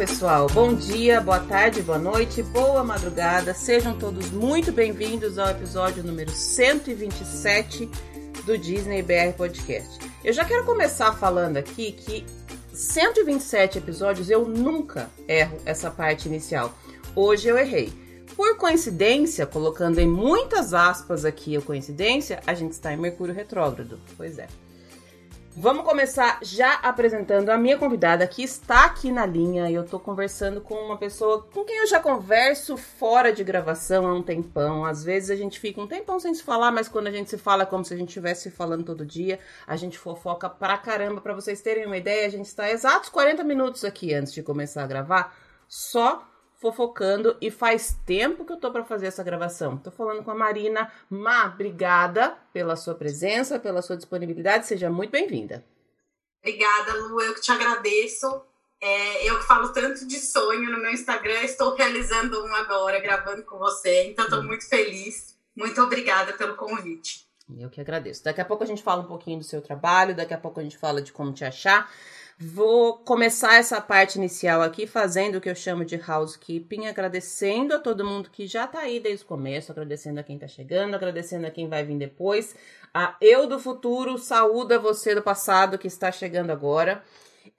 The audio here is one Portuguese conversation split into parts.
Pessoal. Bom dia, boa tarde, boa noite, boa madrugada. Sejam todos muito bem-vindos ao episódio número 127 do Disney BR Podcast. Eu já quero começar falando aqui que 127 episódios eu nunca erro essa parte inicial. Hoje eu errei. Por coincidência, colocando em muitas aspas aqui a coincidência, a gente está em Mercúrio retrógrado. Pois é. Vamos começar já apresentando a minha convidada que está aqui na linha. Eu estou conversando com uma pessoa com quem eu já converso fora de gravação há um tempão. Às vezes a gente fica um tempão sem se falar, mas quando a gente se fala é como se a gente estivesse falando todo dia. A gente fofoca pra caramba. Para vocês terem uma ideia, a gente está exatos 40 minutos aqui antes de começar a gravar, só fofocando e faz tempo que eu tô para fazer essa gravação. Tô falando com a Marina. Ma, obrigada pela sua presença, pela sua disponibilidade. Seja muito bem-vinda. Obrigada, Lu. Eu que te agradeço. É, eu que falo tanto de sonho no meu Instagram, estou realizando um agora, gravando com você. Então, estou hum. muito feliz. Muito obrigada pelo convite. Eu que agradeço. Daqui a pouco a gente fala um pouquinho do seu trabalho, daqui a pouco a gente fala de como te achar. Vou começar essa parte inicial aqui fazendo o que eu chamo de housekeeping, agradecendo a todo mundo que já tá aí desde o começo, agradecendo a quem tá chegando, agradecendo a quem vai vir depois. A eu do futuro saúda você do passado que está chegando agora.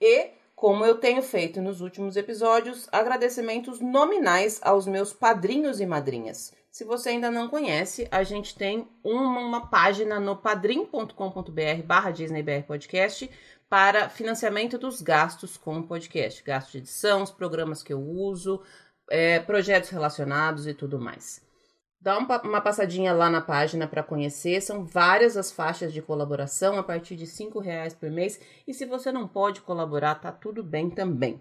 E, como eu tenho feito nos últimos episódios, agradecimentos nominais aos meus padrinhos e madrinhas. Se você ainda não conhece, a gente tem uma, uma página no padrim.com.br barra DisneyBR Podcast para financiamento dos gastos com o podcast, gastos de edição, os programas que eu uso, é, projetos relacionados e tudo mais. Dá uma passadinha lá na página para conhecer. São várias as faixas de colaboração a partir de R$ reais por mês. E se você não pode colaborar, tá tudo bem também.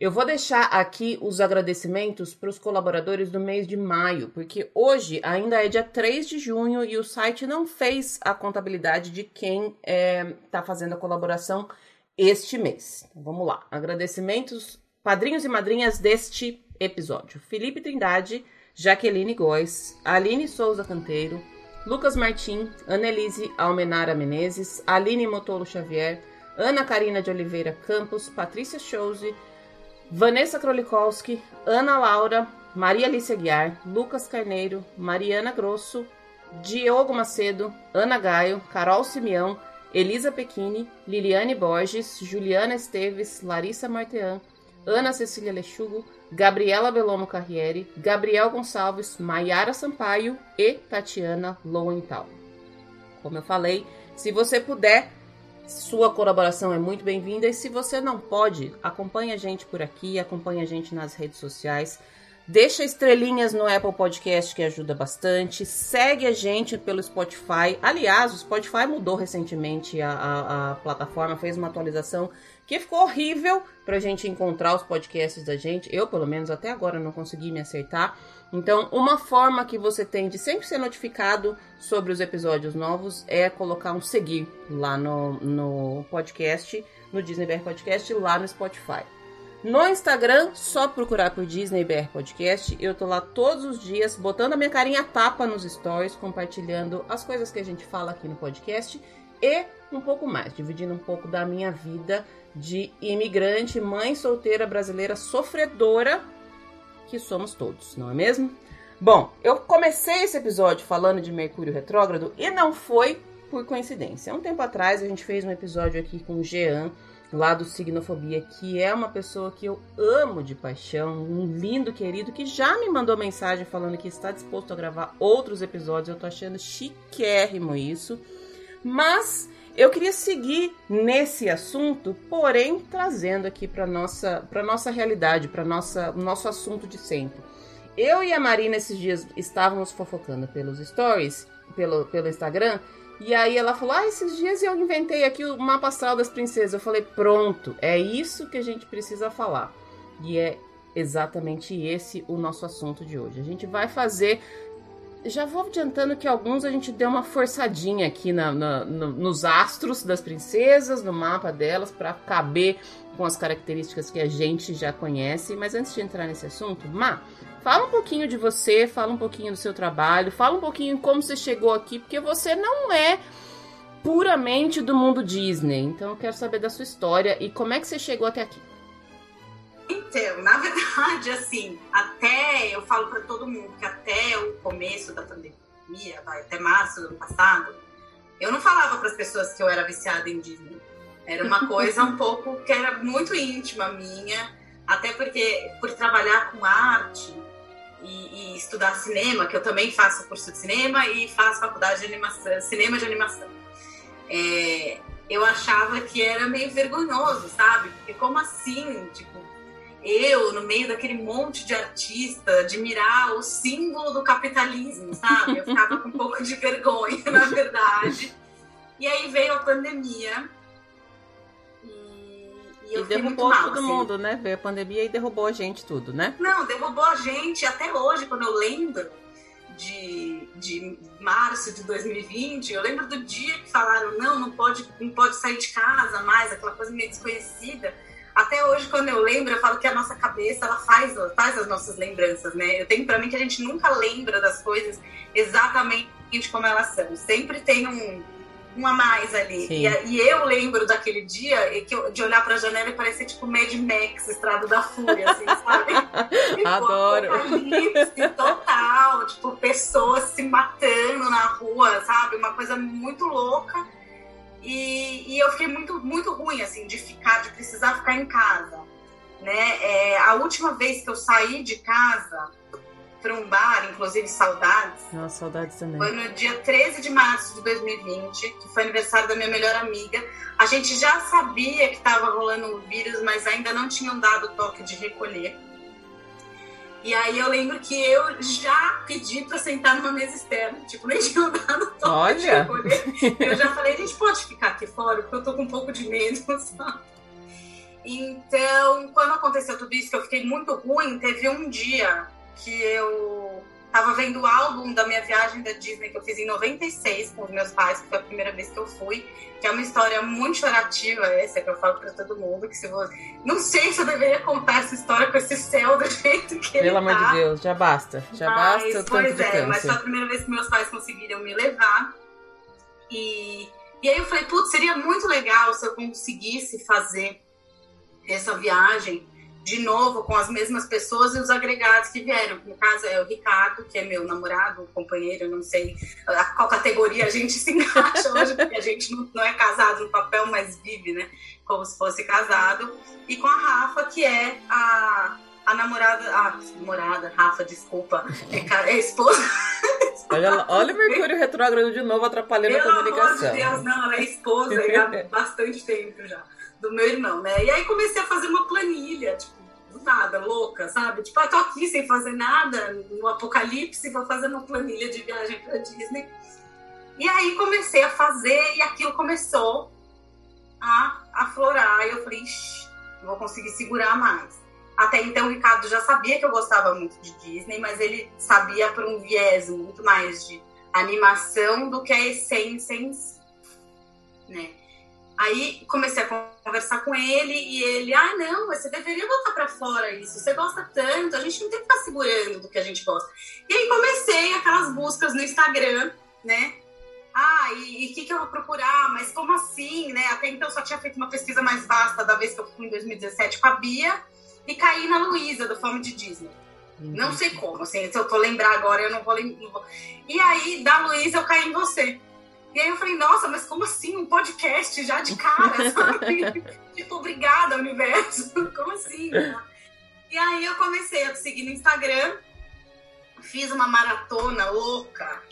Eu vou deixar aqui os agradecimentos para os colaboradores do mês de maio, porque hoje ainda é dia 3 de junho e o site não fez a contabilidade de quem está é, tá fazendo a colaboração este mês. Então, vamos lá. Agradecimentos, padrinhos e madrinhas deste episódio: Felipe Trindade, Jaqueline Góes, Aline Souza Canteiro, Lucas Martim, Annelise Almenara Menezes, Aline Motolo Xavier, Ana Karina de Oliveira Campos, Patrícia Chose. Vanessa Krolikowski, Ana Laura, Maria Alice Aguiar, Lucas Carneiro, Mariana Grosso, Diogo Macedo, Ana Gaio, Carol Simeão, Elisa Pequini, Liliane Borges, Juliana Esteves, Larissa Martean, Ana Cecília Lechugo, Gabriela Belomo Carriere, Gabriel Gonçalves, Maiara Sampaio e Tatiana Lowenthal. Como eu falei, se você puder, sua colaboração é muito bem-vinda e se você não pode, acompanhe a gente por aqui, acompanhe a gente nas redes sociais. Deixa estrelinhas no Apple Podcast que ajuda bastante. Segue a gente pelo Spotify. Aliás, o Spotify mudou recentemente a, a, a plataforma, fez uma atualização que ficou horrível para a gente encontrar os podcasts da gente. Eu, pelo menos, até agora não consegui me acertar. Então, uma forma que você tem de sempre ser notificado sobre os episódios novos é colocar um seguir lá no, no podcast, no Disney BR Podcast, lá no Spotify. No Instagram, só procurar por Disney BR Podcast. Eu tô lá todos os dias, botando a minha carinha tapa nos stories, compartilhando as coisas que a gente fala aqui no podcast e um pouco mais, dividindo um pouco da minha vida de imigrante, mãe solteira brasileira sofredora que somos todos, não é mesmo? Bom, eu comecei esse episódio falando de Mercúrio retrógrado e não foi por coincidência. Um tempo atrás a gente fez um episódio aqui com o Jean, lá do Signofobia, que é uma pessoa que eu amo de paixão, um lindo querido que já me mandou mensagem falando que está disposto a gravar outros episódios. Eu tô achando chiquérrimo isso. Mas eu queria seguir nesse assunto, porém trazendo aqui para nossa para nossa realidade, para nossa nosso assunto de sempre. Eu e a Marina esses dias estávamos fofocando pelos stories, pelo pelo Instagram, e aí ela falou: "Ah, esses dias eu inventei aqui o mapa astral das princesas". Eu falei: "Pronto, é isso que a gente precisa falar". E é exatamente esse o nosso assunto de hoje. A gente vai fazer já vou adiantando que alguns a gente deu uma forçadinha aqui na, na, no, nos astros das princesas, no mapa delas, para caber com as características que a gente já conhece. Mas antes de entrar nesse assunto, Má, fala um pouquinho de você, fala um pouquinho do seu trabalho, fala um pouquinho como você chegou aqui, porque você não é puramente do mundo Disney. Então eu quero saber da sua história e como é que você chegou até aqui. Então, na verdade, assim, até eu falo para todo mundo que até o começo da pandemia, vai, até março do ano passado, eu não falava para as pessoas que eu era viciada em Disney. Era uma coisa um pouco que era muito íntima minha, até porque por trabalhar com arte e, e, estudar cinema, que eu também faço curso de cinema e faço faculdade de animação, cinema de animação. É, eu achava que era meio vergonhoso, sabe? Porque como assim, tipo, eu, no meio daquele monte de artista, admirar o símbolo do capitalismo, sabe? Eu ficava com um pouco de vergonha, na verdade. E aí veio a pandemia. E, e eu e derrubou mal, todo assim. mundo, né? Veio a pandemia e derrubou a gente tudo, né? Não, derrubou a gente até hoje, quando eu lembro de, de março de 2020, eu lembro do dia que falaram, não, não pode, não pode sair de casa mais, aquela coisa meio desconhecida até hoje, quando eu lembro, eu falo que a nossa cabeça ela faz, faz as nossas lembranças, né? Eu tenho para mim que a gente nunca lembra das coisas exatamente como elas são. Sempre tem um, um a mais ali. E, e, eu lembro daquele dia que eu, de olhar para a janela e parecer tipo Mad Max, Estrada da Fúria, assim, sabe? Tipo, Adoro. total, tipo, pessoas se matando na rua, sabe? Uma coisa muito louca. E, e, eu fiquei muito, muito ruim, assim, de ficar, de precisar ficar em casa. Né? É, a última vez que eu saí de casa para um bar, inclusive saudades. Nossa, saudades também. Foi no dia 13 de março de 2020, que foi aniversário da minha melhor amiga. A gente já sabia que estava rolando o vírus, mas ainda não tinham dado o toque de recolher. E aí eu lembro que eu já pedi pra sentar numa mesa externa. Tipo, nem tinha dado Olha. Eu já falei, a gente pode ficar aqui fora, porque eu tô com um pouco de medo, sabe? Então, quando aconteceu tudo isso, que eu fiquei muito ruim, teve um dia que eu tava vendo o álbum da minha viagem da Disney que eu fiz em 96 com os meus pais, que foi a primeira vez que eu fui, que é uma história muito chorativa essa que eu falo para todo mundo, que se você não sei se eu deveria contar essa história com esse céu do jeito que Pelo ele amor tá. de Deus, já basta, já mas, basta o tanto pois de é, câncer. mas foi a primeira vez que meus pais conseguiram me levar e e aí eu falei, putz, seria muito legal se eu conseguisse fazer essa viagem de novo com as mesmas pessoas e os agregados que vieram. No caso é o Ricardo, que é meu namorado, companheiro, não sei a qual categoria a gente se encaixa hoje, porque a gente não, não é casado no papel, mas vive, né? Como se fosse casado. E com a Rafa, que é a, a namorada. Ah, namorada, Rafa, desculpa. É, é esposa. Olha, olha o Mercúrio retrógrado de novo atrapalhando Pelo a comunicação. Amor de Deus, não, ela é esposa há bastante tempo já do meu irmão, né? E aí comecei a fazer uma planilha, tipo, do nada, louca, sabe? Tipo, ah, tô aqui sem fazer nada, no apocalipse, vou fazer uma planilha de viagem pra Disney. E aí comecei a fazer e aquilo começou a aflorar. E eu falei, Ixi, não vou conseguir segurar mais. Até então o Ricardo já sabia que eu gostava muito de Disney, mas ele sabia por um viés muito mais de animação do que a essência em si, né? Aí comecei a conversar com ele e ele, ah, não, você deveria botar para fora isso. Você gosta tanto, a gente não tem que ficar segurando do que a gente gosta. E aí comecei aquelas buscas no Instagram, né? Ah, e o que, que eu vou procurar? Mas como assim, né? Até então só tinha feito uma pesquisa mais vasta da vez que eu fui em 2017 com a Bia e caí na Luísa, do Fome de Disney. Uhum. Não sei como, assim, se eu for lembrar agora, eu não vou lembrar. E aí, da Luísa, eu caí em você. E aí eu falei, nossa, mas como assim? Um podcast já de cara, sabe? tipo, obrigada, universo. como assim? E aí eu comecei a seguir no Instagram, fiz uma maratona louca.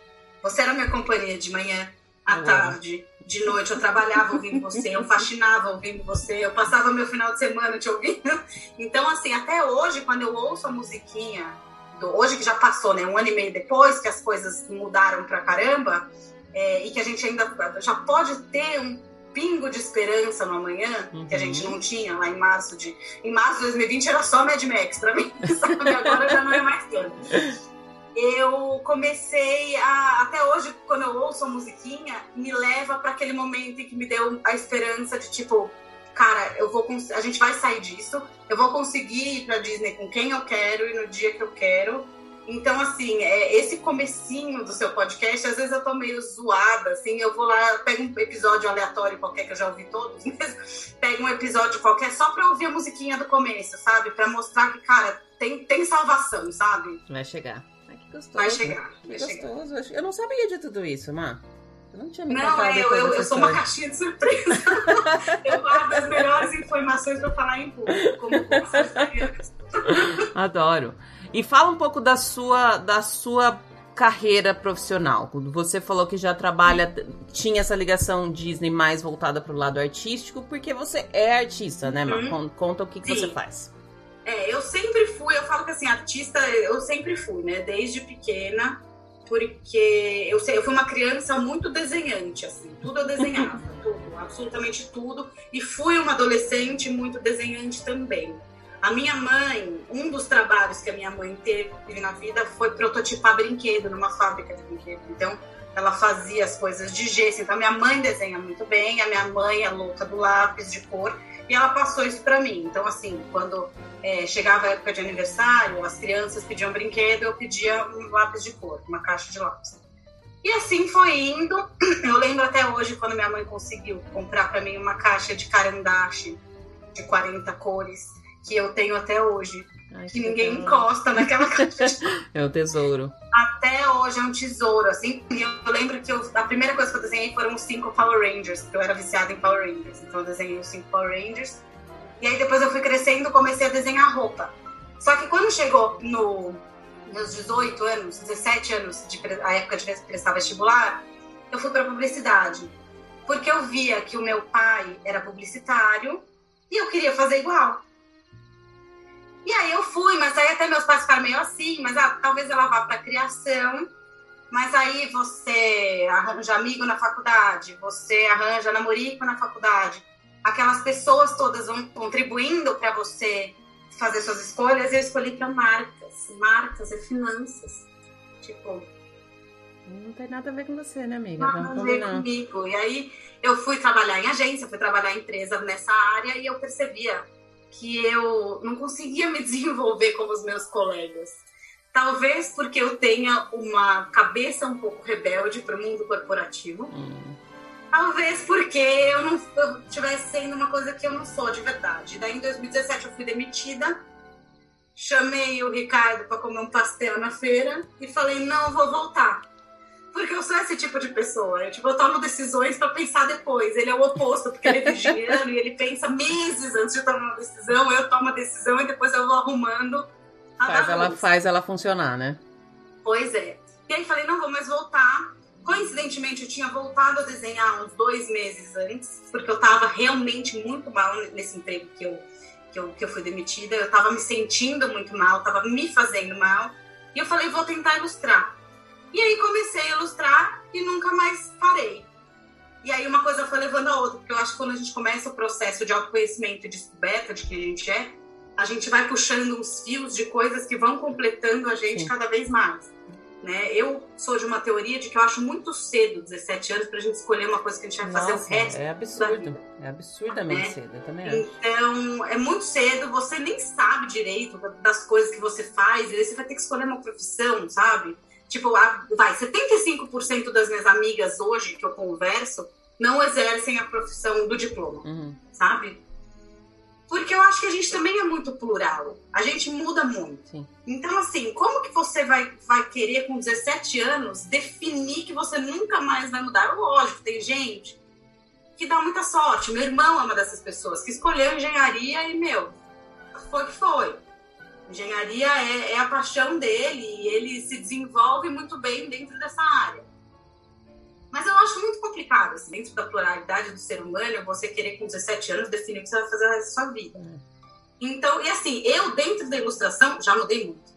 Você era minha companhia de manhã, à tarde, de noite. Eu trabalhava ouvindo você, eu faxinava ouvindo você, eu passava meu final de semana te ouvindo. Então, assim, até hoje, quando eu ouço a musiquinha, do, hoje que já passou, né? Um ano e meio depois que as coisas mudaram pra caramba, é, e que a gente ainda já pode ter um pingo de esperança no amanhã, uhum. que a gente uhum. não tinha lá em março de. Em março de 2020 era só Mad Max pra mim, sabe? Agora já não é mais tanto. Eu comecei a. Até hoje, quando eu ouço a musiquinha, me leva para aquele momento em que me deu a esperança de tipo, cara, eu vou a gente vai sair disso, eu vou conseguir ir pra Disney com quem eu quero e no dia que eu quero. Então, assim, é, esse comecinho do seu podcast, às vezes eu tô meio zoada, assim, eu vou lá, pego um episódio aleatório qualquer, que eu já ouvi todos, mas pego um episódio qualquer só pra ouvir a musiquinha do começo, sabe? Pra mostrar que, cara, tem, tem salvação, sabe? Vai chegar. Ai, que gostoso. Vai chegar. Que Vai gostoso. chegar. Eu não sabia de tudo isso, Má. Eu não tinha me Não, é, eu, eu, eu sou uma caixinha de surpresa. eu guardo as melhores informações pra falar em público, como sagitariano. Adoro. E fala um pouco da sua, da sua carreira profissional. Quando Você falou que já trabalha, tinha essa ligação Disney mais voltada para o lado artístico, porque você é artista, né, Má? Uhum. Con- Conta o que, que você faz. É, eu sempre fui, eu falo que assim, artista, eu sempre fui, né? Desde pequena, porque eu, sei, eu fui uma criança muito desenhante, assim, tudo eu desenhava, tudo, absolutamente tudo. E fui uma adolescente muito desenhante também. A minha mãe, um dos trabalhos que a minha mãe teve na vida foi prototipar brinquedo numa fábrica de brinquedo. Então, ela fazia as coisas de gesso. Então, minha mãe desenha muito bem, a minha mãe é louca do lápis de cor, e ela passou isso para mim. Então, assim, quando é, chegava a época de aniversário, as crianças pediam brinquedo, eu pedia um lápis de cor, uma caixa de lápis. E assim foi indo. Eu lembro até hoje quando minha mãe conseguiu comprar para mim uma caixa de carandache de 40 cores, que eu tenho até hoje, Ai, que ninguém legal. encosta naquela caixa. É o tesouro. Até hoje é um tesouro, assim. E eu, eu lembro que eu- a primeira coisa que eu desenhei foram os cinco Power Rangers, porque eu era viciada em Power Rangers. Então eu desenhei os cinco Power Rangers. E aí depois eu fui crescendo comecei a desenhar roupa. Só que quando chegou no, meus 18 anos, 17 anos, de, a época de prestar vestibular, eu fui para publicidade. Porque eu via que o meu pai era publicitário e eu queria fazer igual. E aí eu fui, mas aí até meus pais ficaram meio assim, mas ah, talvez ela vá para criação, mas aí você arranja amigo na faculdade, você arranja namorico na faculdade. Aquelas pessoas todas vão contribuindo para você fazer suas escolhas, eu escolhi para marcas. Marcas é finanças. Tipo, Não tem nada a ver com você, né, amiga? nada Vamos a ver comigo. E aí eu fui trabalhar em agência, fui trabalhar em empresa nessa área e eu percebia que eu não conseguia me desenvolver como os meus colegas. Talvez porque eu tenha uma cabeça um pouco rebelde para o mundo corporativo. Hum. Talvez porque eu não eu estivesse sendo uma coisa que eu não sou de verdade. Daí em 2017 eu fui demitida. Chamei o Ricardo para comer um pastel na feira e falei: não, vou voltar. Porque eu sou esse tipo de pessoa. Eu, tipo, eu tomo decisões para pensar depois. Ele é o oposto, porque ele é virginiano e ele pensa meses antes de tomar uma decisão. Eu tomo a decisão e depois eu vou arrumando. a Faz ela, faz ela funcionar, né? Pois é. E aí falei, não vou mais voltar. Coincidentemente, eu tinha voltado a desenhar uns dois meses antes, porque eu tava realmente muito mal nesse emprego que eu, que eu, que eu fui demitida. Eu tava me sentindo muito mal, tava me fazendo mal. E eu falei, vou tentar ilustrar. E aí comecei a ilustrar e nunca mais parei. E aí uma coisa foi levando a outra, porque eu acho que quando a gente começa o processo de autoconhecimento e descoberta de quem a gente é, a gente vai puxando uns fios de coisas que vão completando a gente Sim. cada vez mais. Né? Eu sou de uma teoria de que eu acho muito cedo, 17 anos, pra gente escolher uma coisa que a gente vai fazer Nossa, o resto. é absurdo. É absurdamente É. cedo, eu também acho. Então, é muito cedo, você nem sabe direito das coisas que você faz, e aí você vai ter que escolher uma profissão, sabe? Tipo, vai, 75% das minhas amigas hoje que eu converso não exercem a profissão do diploma Uhum. sabe? Porque eu acho que a gente também é muito plural. A gente muda muito. Sim. Então, assim, como que você vai, vai querer, com 17 anos, definir que você nunca mais vai mudar? Lógico, tem gente que dá muita sorte. Meu irmão é uma dessas pessoas que escolheu engenharia e, meu, foi que foi. Engenharia é, é a paixão dele e ele se desenvolve muito bem dentro dessa área. Mas eu acho muito complicado, assim, dentro da pluralidade do ser humano, você querer com 17 anos definir o que você vai fazer da sua vida. Então, e assim, eu dentro da ilustração já mudei muito.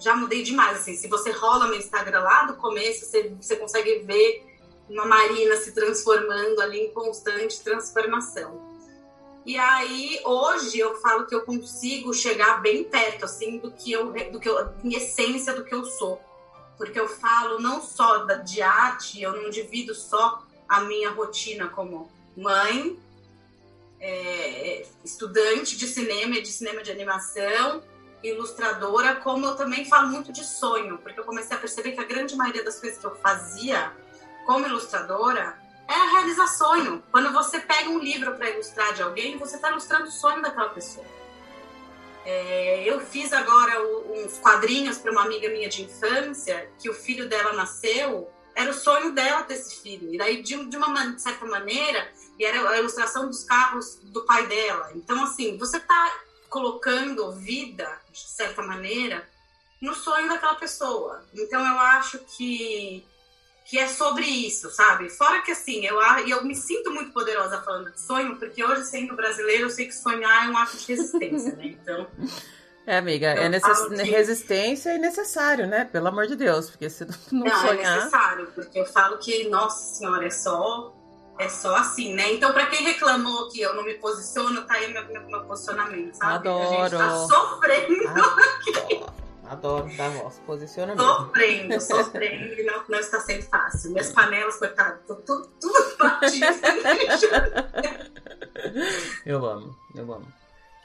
Já mudei demais, assim. Se você rola meu Instagram lá do começo, você, você consegue ver uma Marina se transformando ali em constante transformação. E aí, hoje, eu falo que eu consigo chegar bem perto, assim, do que eu, do que eu, em essência do que eu sou. Porque eu falo não só de arte, eu não divido só a minha rotina como mãe, é, estudante de cinema e de cinema de animação ilustradora, como eu também falo muito de sonho, porque eu comecei a perceber que a grande maioria das coisas que eu fazia como ilustradora é a realizar sonho. Quando você pega um livro para ilustrar de alguém, você está ilustrando o sonho daquela pessoa. É, eu fiz agora uns quadrinhos para uma amiga minha de infância, que o filho dela nasceu, era o sonho dela ter esse filho. E daí, de, de uma certa maneira, era a ilustração dos carros do pai dela. Então, assim, você está colocando vida, de certa maneira, no sonho daquela pessoa. Então, eu acho que que é sobre isso, sabe? Fora que assim, eu, eu me sinto muito poderosa falando de sonho, porque hoje, sendo brasileiro, eu sei que sonhar é um ato de resistência, né? Então. É, amiga, é necess... que... resistência é necessário, né? Pelo amor de Deus, porque se não, não é sonhar... é necessário, porque eu falo que, nossa senhora, é só, é só assim, né? Então, pra quem reclamou que eu não me posiciono, tá aí meu, meu, meu posicionamento, sabe? Adoro! A gente tá sofrendo Adoro. aqui. Adoro dar voz. Posiciona mesmo. Sofrendo, sofrendo. não, não está sendo fácil. Minhas panelas, coitadas, tudo, tudo batidas. eu amo, eu amo.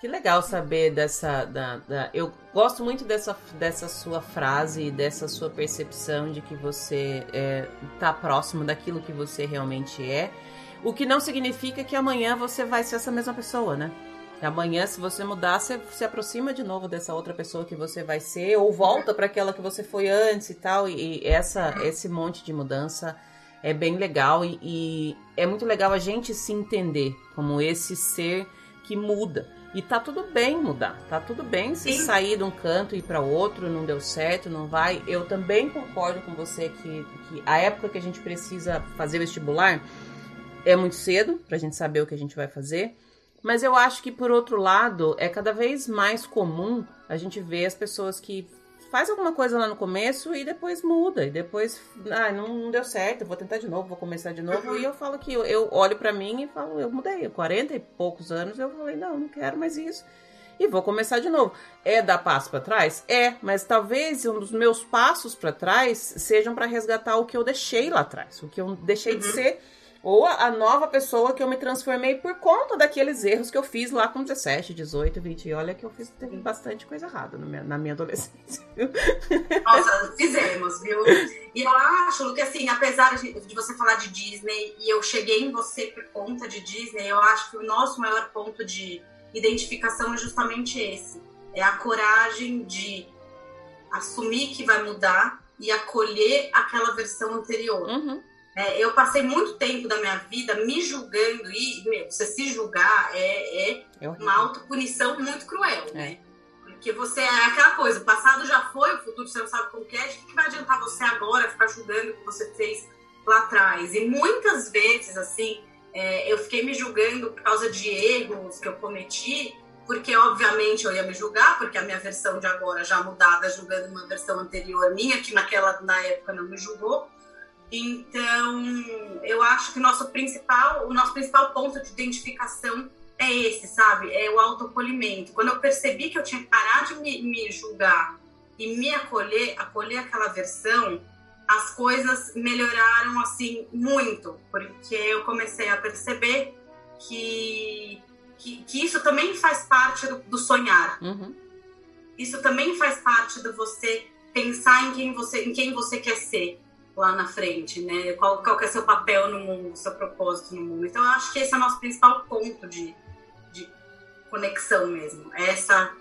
Que legal saber dessa. Da, da, eu gosto muito dessa, dessa sua frase, dessa sua percepção de que você está é, próximo daquilo que você realmente é. O que não significa que amanhã você vai ser essa mesma pessoa, né? Amanhã, se você mudar, você se aproxima de novo dessa outra pessoa que você vai ser, ou volta para aquela que você foi antes e tal. E, e essa, esse monte de mudança é bem legal e, e, é muito legal a gente se entender como esse ser que muda. E tá tudo bem mudar, tá tudo bem se Sim. sair de um canto e ir para outro, não deu certo, não vai. Eu também concordo com você que, que a época que a gente precisa fazer vestibular é muito cedo pra gente saber o que a gente vai fazer. Mas eu acho que, por outro lado, é cada vez mais comum a gente ver as pessoas que faz alguma coisa lá no começo e depois muda. E depois, ah, não, não deu certo, vou tentar de novo, vou começar de novo. Uhum. E eu falo que eu, eu olho para mim e falo, eu mudei. 40 e poucos anos eu falei, não, não quero mais isso. E vou começar de novo. É dar passo para trás? É, mas talvez um dos meus passos para trás sejam para resgatar o que eu deixei lá atrás, o que eu deixei uhum. de ser ou a, nova pessoa que eu me transformei por conta daqueles erros que eu fiz lá com 17, 18, 20. E olha que eu fiz teve bastante coisa errada minha, na minha adolescência. Nossa, fizemos, viu? E eu acho que, assim, apesar de, de você falar de Disney, e eu cheguei em você por conta de Disney, eu acho que o nosso maior ponto de identificação é justamente esse. É a coragem de assumir que vai mudar e acolher aquela versão anterior. Uhum. É, eu passei muito tempo da minha vida me julgando e meu, você se julgar é, é, é uma autopunição muito cruel, é. né? Porque você é aquela coisa, o passado já foi, o futuro você não sabe como que é, de que vai adiantar você agora ficar julgando o que você fez lá atrás? E muitas vezes, assim, é, eu fiquei me julgando por causa de erros que eu cometi, porque obviamente eu ia me julgar, porque a minha versão de agora já mudada, julgando uma versão anterior minha, que naquela na época não me julgou. Então, eu acho que o nosso principal, o nosso principal ponto de identificação é esse, sabe? É o autoacolhimento. Quando eu percebi que eu tinha que parar de me, me julgar e me acolher, acolher aquela versão, as coisas melhoraram assim muito, porque eu comecei a perceber que, que, que isso também faz parte do, do sonhar. Uhum. Isso também faz parte do você pensar em quem você, em quem você quer ser lá na frente, né? Qual, qual é o seu papel no mundo, seu propósito no mundo. Então, eu acho que esse é o nosso principal ponto de, de conexão mesmo. É essa.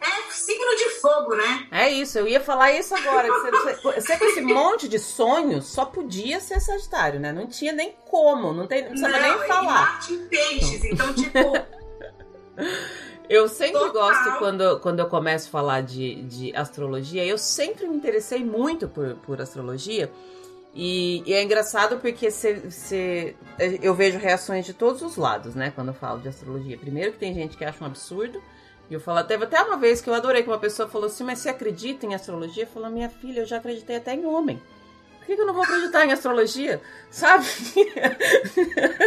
É signo de fogo, né? É isso, eu ia falar isso agora. Você, com esse monte de sonhos, só podia ser Sagitário, né? Não tinha nem como, não, tem, não precisava nem falar. Marte em peixes, então, tipo. Eu sempre Total. gosto, quando, quando eu começo a falar de, de astrologia, eu sempre me interessei muito por, por astrologia. E, e é engraçado porque cê, cê, eu vejo reações de todos os lados, né? Quando eu falo de astrologia. Primeiro que tem gente que acha um absurdo. E eu falo, teve até uma vez que eu adorei que uma pessoa falou assim, mas você acredita em astrologia? Eu falo, minha filha, eu já acreditei até em homem. Por que, que eu não vou acreditar em astrologia? Sabe?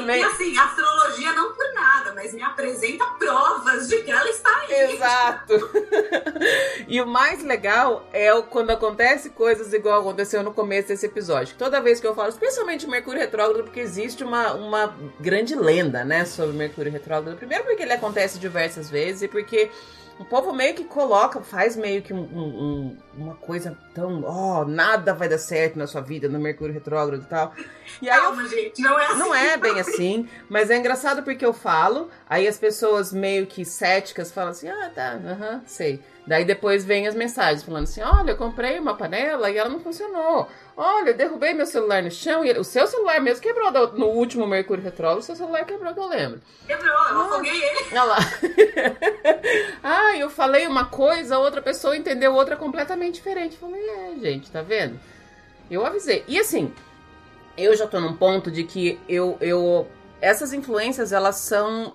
também. E, assim, astrologia não por nada, mas me apresenta provas de que ela está aí. Exato. e o mais legal é quando acontece coisas igual aconteceu no começo desse episódio. Toda vez que eu falo, especialmente Mercúrio retrógrado, porque existe uma, uma grande lenda, né, sobre Mercúrio retrógrado. Primeiro porque ele acontece diversas vezes e porque o povo meio que coloca, faz meio que um, um, uma coisa tão. Ó, oh, nada vai dar certo na sua vida no Mercúrio Retrógrado e tal. E aí Calma, eu, gente, não é assim. Não é bem assim, mas é engraçado porque eu falo, aí as pessoas meio que céticas falam assim: ah, tá, aham, uh -huh, sei. Daí depois vem as mensagens falando assim: olha, eu comprei uma panela e ela não funcionou. Olha, eu derrubei meu celular no chão e o seu celular mesmo quebrou no último Mercúrio Retrógrado, o seu celular quebrou, que eu lembro. Quebrou, eu ah, afoguei ele. Olha lá. ah, eu falei uma coisa, outra pessoa entendeu outra completamente diferente. falei, é, gente, tá vendo? Eu avisei. E assim, eu já tô num ponto de que eu, eu essas influências, elas são.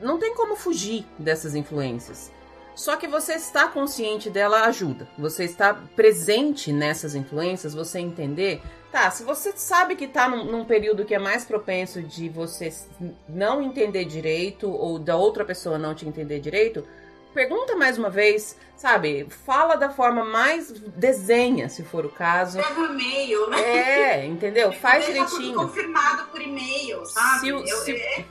Não tem como fugir dessas influências. Só que você estar consciente dela ajuda. Você está presente nessas influências, você entender. Tá, se você sabe que está num, num, período que é mais propenso de você não entender direito ou da outra pessoa não te entender direito, pergunta mais uma vez, sabe? Fala da forma mais. desenha, se for o caso. Pega o e-mail, né? É, entendeu? Faz direitinho. confirmado por e-mail, sabe? Se, Eu, se, é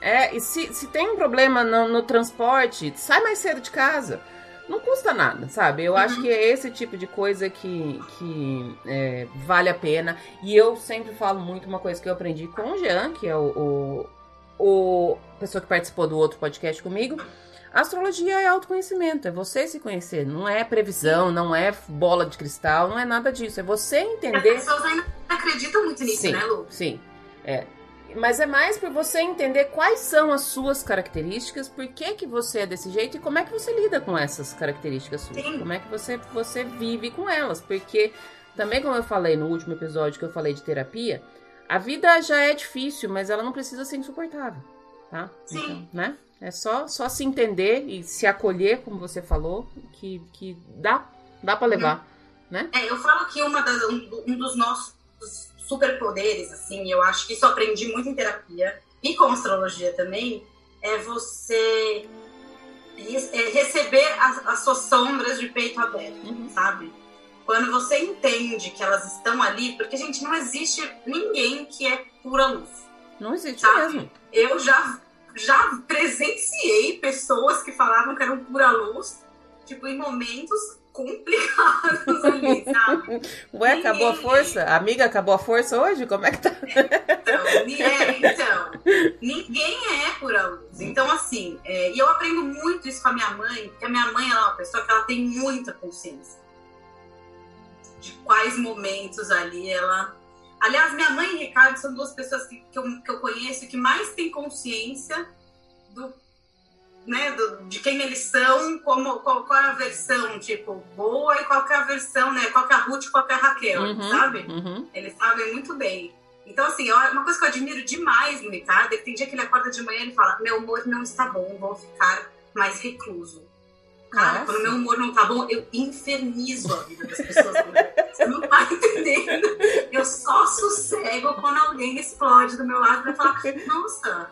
é, e se, se tem um problema no, no transporte, sai mais cedo de casa. Não custa nada, sabe? Eu uhum. acho que é esse tipo de coisa que, que é, vale a pena. E eu sempre falo muito uma coisa que eu aprendi com o Jean, que é o, o, o pessoa que participou do outro podcast comigo. Astrologia é autoconhecimento, é você se conhecer, não é previsão, não é bola de cristal, não é nada disso, é você entender. As pessoas ainda acreditam muito nisso, sim, né, Lu? Sim, é mas é mais para você entender quais são as suas características, por que, que você é desse jeito e como é que você lida com essas características suas. Sim. Como é que você, você vive com elas. Porque, também como eu falei no último episódio que eu falei de terapia, a vida já é difícil, mas ela não precisa ser insuportável, tá? Sim. Então, né? É só, só se entender e se acolher, como você falou, que, que dá, dá para levar, né? É, eu falo que uma das, um, um dos nossos superpoderes, assim, eu acho que isso aprendi muito em terapia e com astrologia também, é você é receber as, as, suas sombras de peito aberto, uhum. sabe? Quando você entende que elas estão ali, porque, gente, não existe ninguém que é pura luz. Não existe sabe? mesmo. Eu já, já presenciei pessoas que falavam que eram pura luz, tipo, em momentos complicados ali, sabe? Ué, Ninguém... acabou a força? Amiga, acabou a força hoje? Como é que tá? Então, é, então ninguém é por luz. Então, assim, é, e eu aprendo muito isso com a minha mãe, porque a minha mãe ela é uma pessoa que ela tem muita consciência de quais momentos ali ela. Aliás, minha mãe e Ricardo são duas pessoas que, que, eu, que eu conheço que mais têm consciência do né, do, de quem eles são, como, qual, qual, é a versão, tipo, boa e qual é a versão, né? Qual é a Ruth e qual é a Raquel, uhum, sabe? Uhum. Eles sabem muito bem. Então, assim, uma coisa que eu admiro demais no Ricardo é que tem dia que ele acorda de manhã e ele fala: Meu humor não está bom, vou ficar mais recluso. Cara, Nossa. quando meu humor não tá bom, eu infernizo a vida das pessoas. Você não tá entendendo? Eu só sossego quando alguém explode do meu lado pra falar: Nossa,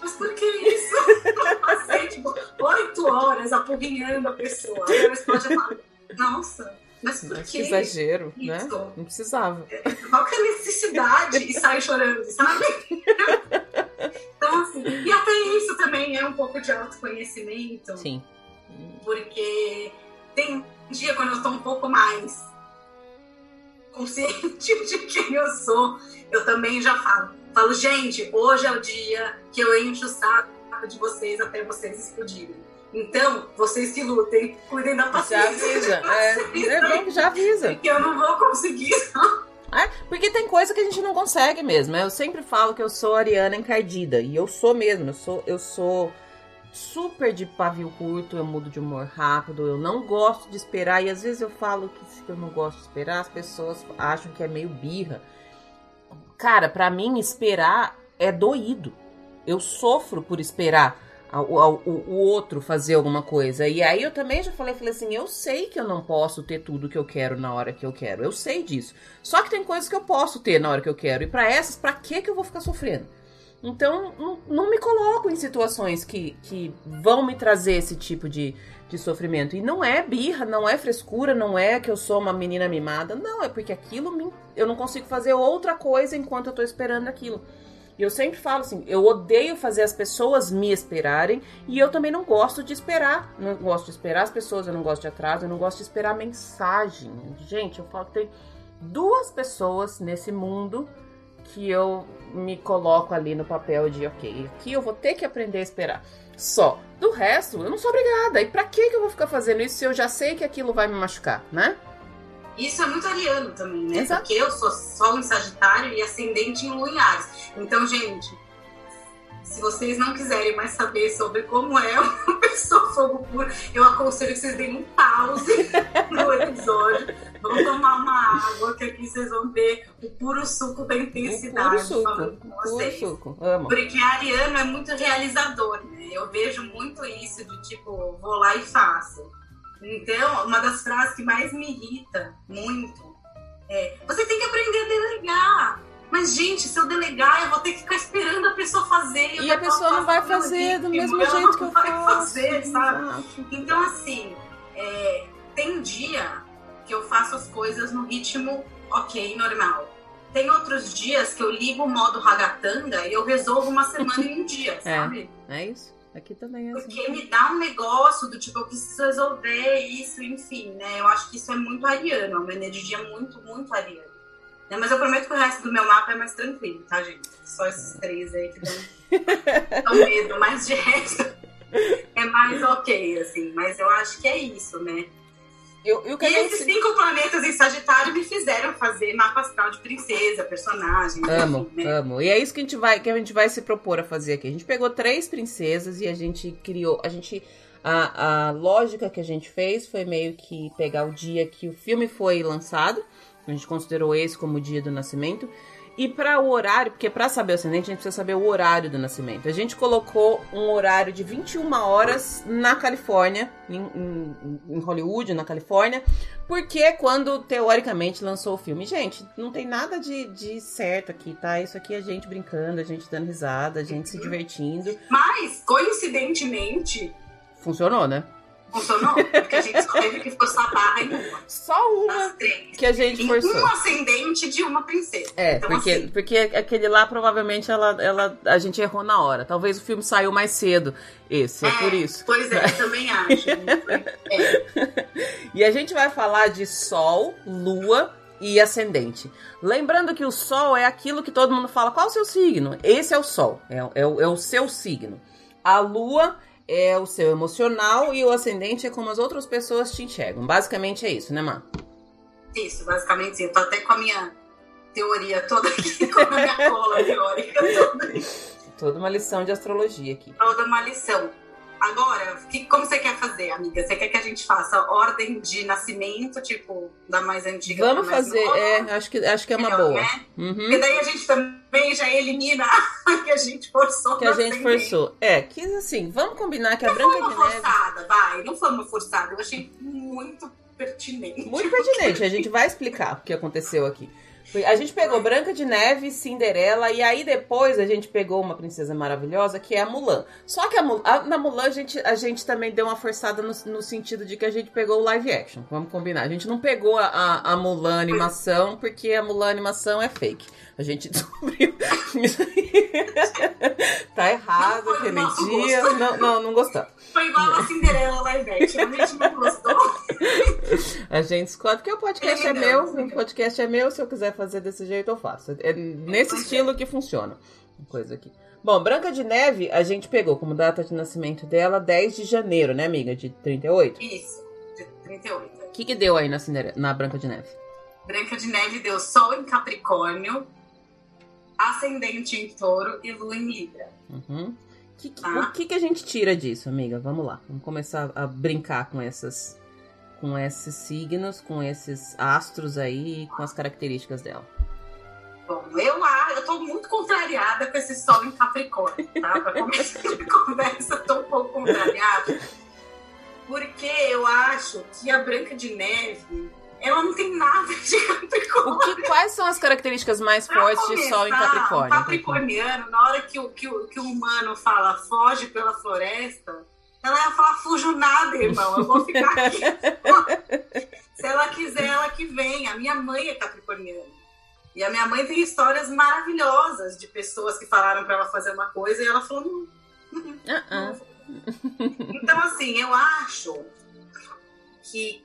mas por que isso? Eu passei, tipo, oito horas apurrinhando a pessoa. Aí ela explode e fala: Nossa. Mas por que? exagero, né? isso? né? Não precisava. Qual que é a necessidade? E sai chorando, sabe? Então, assim, e até isso também é um pouco de autoconhecimento. Sim. Porque tem dia quando eu estou um pouco mais consciente de quem eu sou, eu também já falo. Falo, gente, hoje é o dia que eu encho o saco de vocês até vocês explodirem. Então, vocês que lutem, cuidem da paciência. Já avisa. É, é bom que já avisa. Que eu não vou conseguir. É, porque tem coisa que a gente não consegue mesmo. Eu sempre falo que eu sou Ariana encardida. E eu sou mesmo. Eu sou, eu sou super de pavio curto, eu mudo de humor rápido, eu não gosto de esperar. E às vezes eu falo que se eu não gosto de esperar, as pessoas acham que é meio birra. Cara, para mim, esperar é doído. Eu sofro por esperar o, o, o, outro fazer alguma coisa. E aí eu também já falei, falei assim, eu sei que eu não posso ter tudo que eu quero na hora que eu quero. Eu sei disso. Só que tem coisas que eu posso ter na hora que eu quero. E para essas, para que que eu vou ficar sofrendo? Então, não, não me coloco em situações que, que vão me trazer esse tipo de, de sofrimento. E não é birra, não é frescura, não é que eu sou uma menina mimada. Não, é porque aquilo me, eu não consigo fazer outra coisa enquanto eu tô esperando aquilo. E eu sempre falo assim, eu odeio fazer as pessoas me esperarem e eu também não gosto de esperar. Não gosto de esperar as pessoas, eu não gosto de atraso, eu não gosto de esperar mensagem. Gente, eu falo que tem duas pessoas nesse mundo que eu me coloco ali no papel de, ok, aqui eu vou ter que aprender a esperar. Só. Do resto, eu não sou obrigada. E pra que eu vou ficar fazendo isso se eu já sei que aquilo vai me machucar, né? Isso é muito ariano também, né? Exato. Porque eu sou solo em Sagitário e ascendente em Lua em Ares. Então, gente, se vocês não quiserem mais saber sobre como é uma pessoa fogo puro, eu aconselho que vocês deem um pause no episódio. Vão tomar uma água, que aqui vocês vão ver o puro suco da intensidade. O puro suco. Puro suco. Amo. Porque Ariano é muito realizador, né? Eu vejo muito isso de tipo, vou lá e faço. Então, uma das frases que mais me irrita muito é: você tem que aprender a delegar. Mas, gente, se eu delegar, eu vou ter que ficar esperando a pessoa fazer. E a pessoa não vai fazer do mesmo jeito que eu vai faço. fazer, sabe? Então, assim, é, tem dia que eu faço as coisas no ritmo ok, normal. Tem outros dias que eu ligo o modo ragatanga e eu resolvo uma semana em um dia, sabe? É, é isso. Aqui também é Porque assim. me dá um negócio do tipo, eu preciso resolver isso, enfim, né? Eu acho que isso é muito ariano, é uma energia muito, muito ariana. Né? Mas eu prometo que o resto do meu mapa é mais tranquilo, tá, gente? Só esses três aí que dão medo, mas de resto é mais ok, assim. Mas eu acho que é isso, né? Eu, eu e esses cinco planetas em Sagitário me fizeram fazer mapa astral de princesa, personagem. Amo, enfim, né? amo. E é isso que a gente vai que a gente vai se propor a fazer aqui. A gente pegou três princesas e a gente criou, a gente a, a lógica que a gente fez foi meio que pegar o dia que o filme foi lançado. A gente considerou esse como o dia do nascimento e para o horário, porque para saber o ascendente, a gente precisa saber o horário do nascimento. A gente colocou um horário de 21 horas na Califórnia, em, em, em Hollywood, na Califórnia, porque é quando teoricamente lançou o filme. Gente, não tem nada de, de certo aqui, tá? Isso aqui é a gente brincando, a gente dando risada, a gente se divertindo. Mas, coincidentemente. Funcionou, né? Funcionou? Porque a gente só teve que forçar a barra em uma. Só uma que a gente forçou. Um ascendente de uma princesa. É, então, porque, assim, porque aquele lá provavelmente ela, ela, a gente errou na hora. Talvez o filme saiu mais cedo. Esse, é, é por isso. Pois é, também acho. É. E a gente vai falar de Sol, Lua e ascendente. Lembrando que o Sol é aquilo que todo mundo fala: qual é o seu signo? Esse é o Sol, é, é, é o seu signo. A Lua é o seu emocional e o ascendente é como as outras pessoas te enxergam. Basicamente é isso, né, Má? Isso, basicamente sim. Eu tô até com a minha teoria toda aqui, com a minha cola teórica toda. Toda uma lição de astrologia aqui. Toda uma lição. Agora, que, como você quer fazer, amiga? Você quer que a gente faça ordem de nascimento, tipo, da mais antiga Vamos mais fazer, nova? é, acho que, acho que é uma Melhor, boa. Né? Uhum. Porque daí a gente também já elimina a que a gente forçou. Que a gente forçou. É, que assim, vamos combinar que a Não Branca foi uma de Neve. forçada, vai. Não foi uma forçada. Eu achei muito pertinente. Muito pertinente, a gente vai explicar o que aconteceu aqui. A gente pegou Branca de Neve, Cinderela, e aí depois a gente pegou uma princesa maravilhosa, que é a Mulan. Só que a a- na Mulan a gente, a gente também deu uma forçada no, no sentido de que a gente pegou o live action. Vamos combinar. A gente não pegou a, a, a Mulan animação, porque a Mulan animação é fake. A gente descobriu tá errado Não aquele nosso dia. Não, não, não gostamos. Foi igual a Cinderela live action. A gente não gostou. A gente escolhe, porque o podcast é Não, meu, não. o podcast é meu, se eu quiser fazer desse jeito, eu faço. É nesse é. estilo que funciona. Uma Coisa aqui. Bom, Branca de Neve, a gente pegou como data de nascimento dela 10 de janeiro, né, amiga? De 38. Isso, de 38. O que, que deu aí na, Cinderela, na Branca de Neve? Branca de Neve deu Sol em Capricórnio, Ascendente em Touro e Lua em Libra. Uhum. Que, que- Tá. O que, que a gente tira disso, amiga? Vamos lá. Vamos começar a brincar com essas. Com esses signos, com esses astros aí, com as características dela. Bom, eu, a- eu tô muito contrariada com esse Sol em Capricórnio, tá? Pra começar a conversa, eu tô um pouco contrariada. Porque eu acho que a Branca de Neve ela não tem nada de Capricórnio. O que, quais são as características mais Pra fortes de Sol em começar, Capricórnio? Um capricorniano, na hora que o, que, o, que o humano fala foge pela floresta, ela ia falar fujo nada, irmão. Eu vou ficar aqui. Se ela quiser, ela que vem. A minha mãe é capricorniana. E a minha mãe tem histórias maravilhosas de pessoas que falaram para ela fazer uma coisa e ela falou, não, Ah, ah. então, assim, eu acho que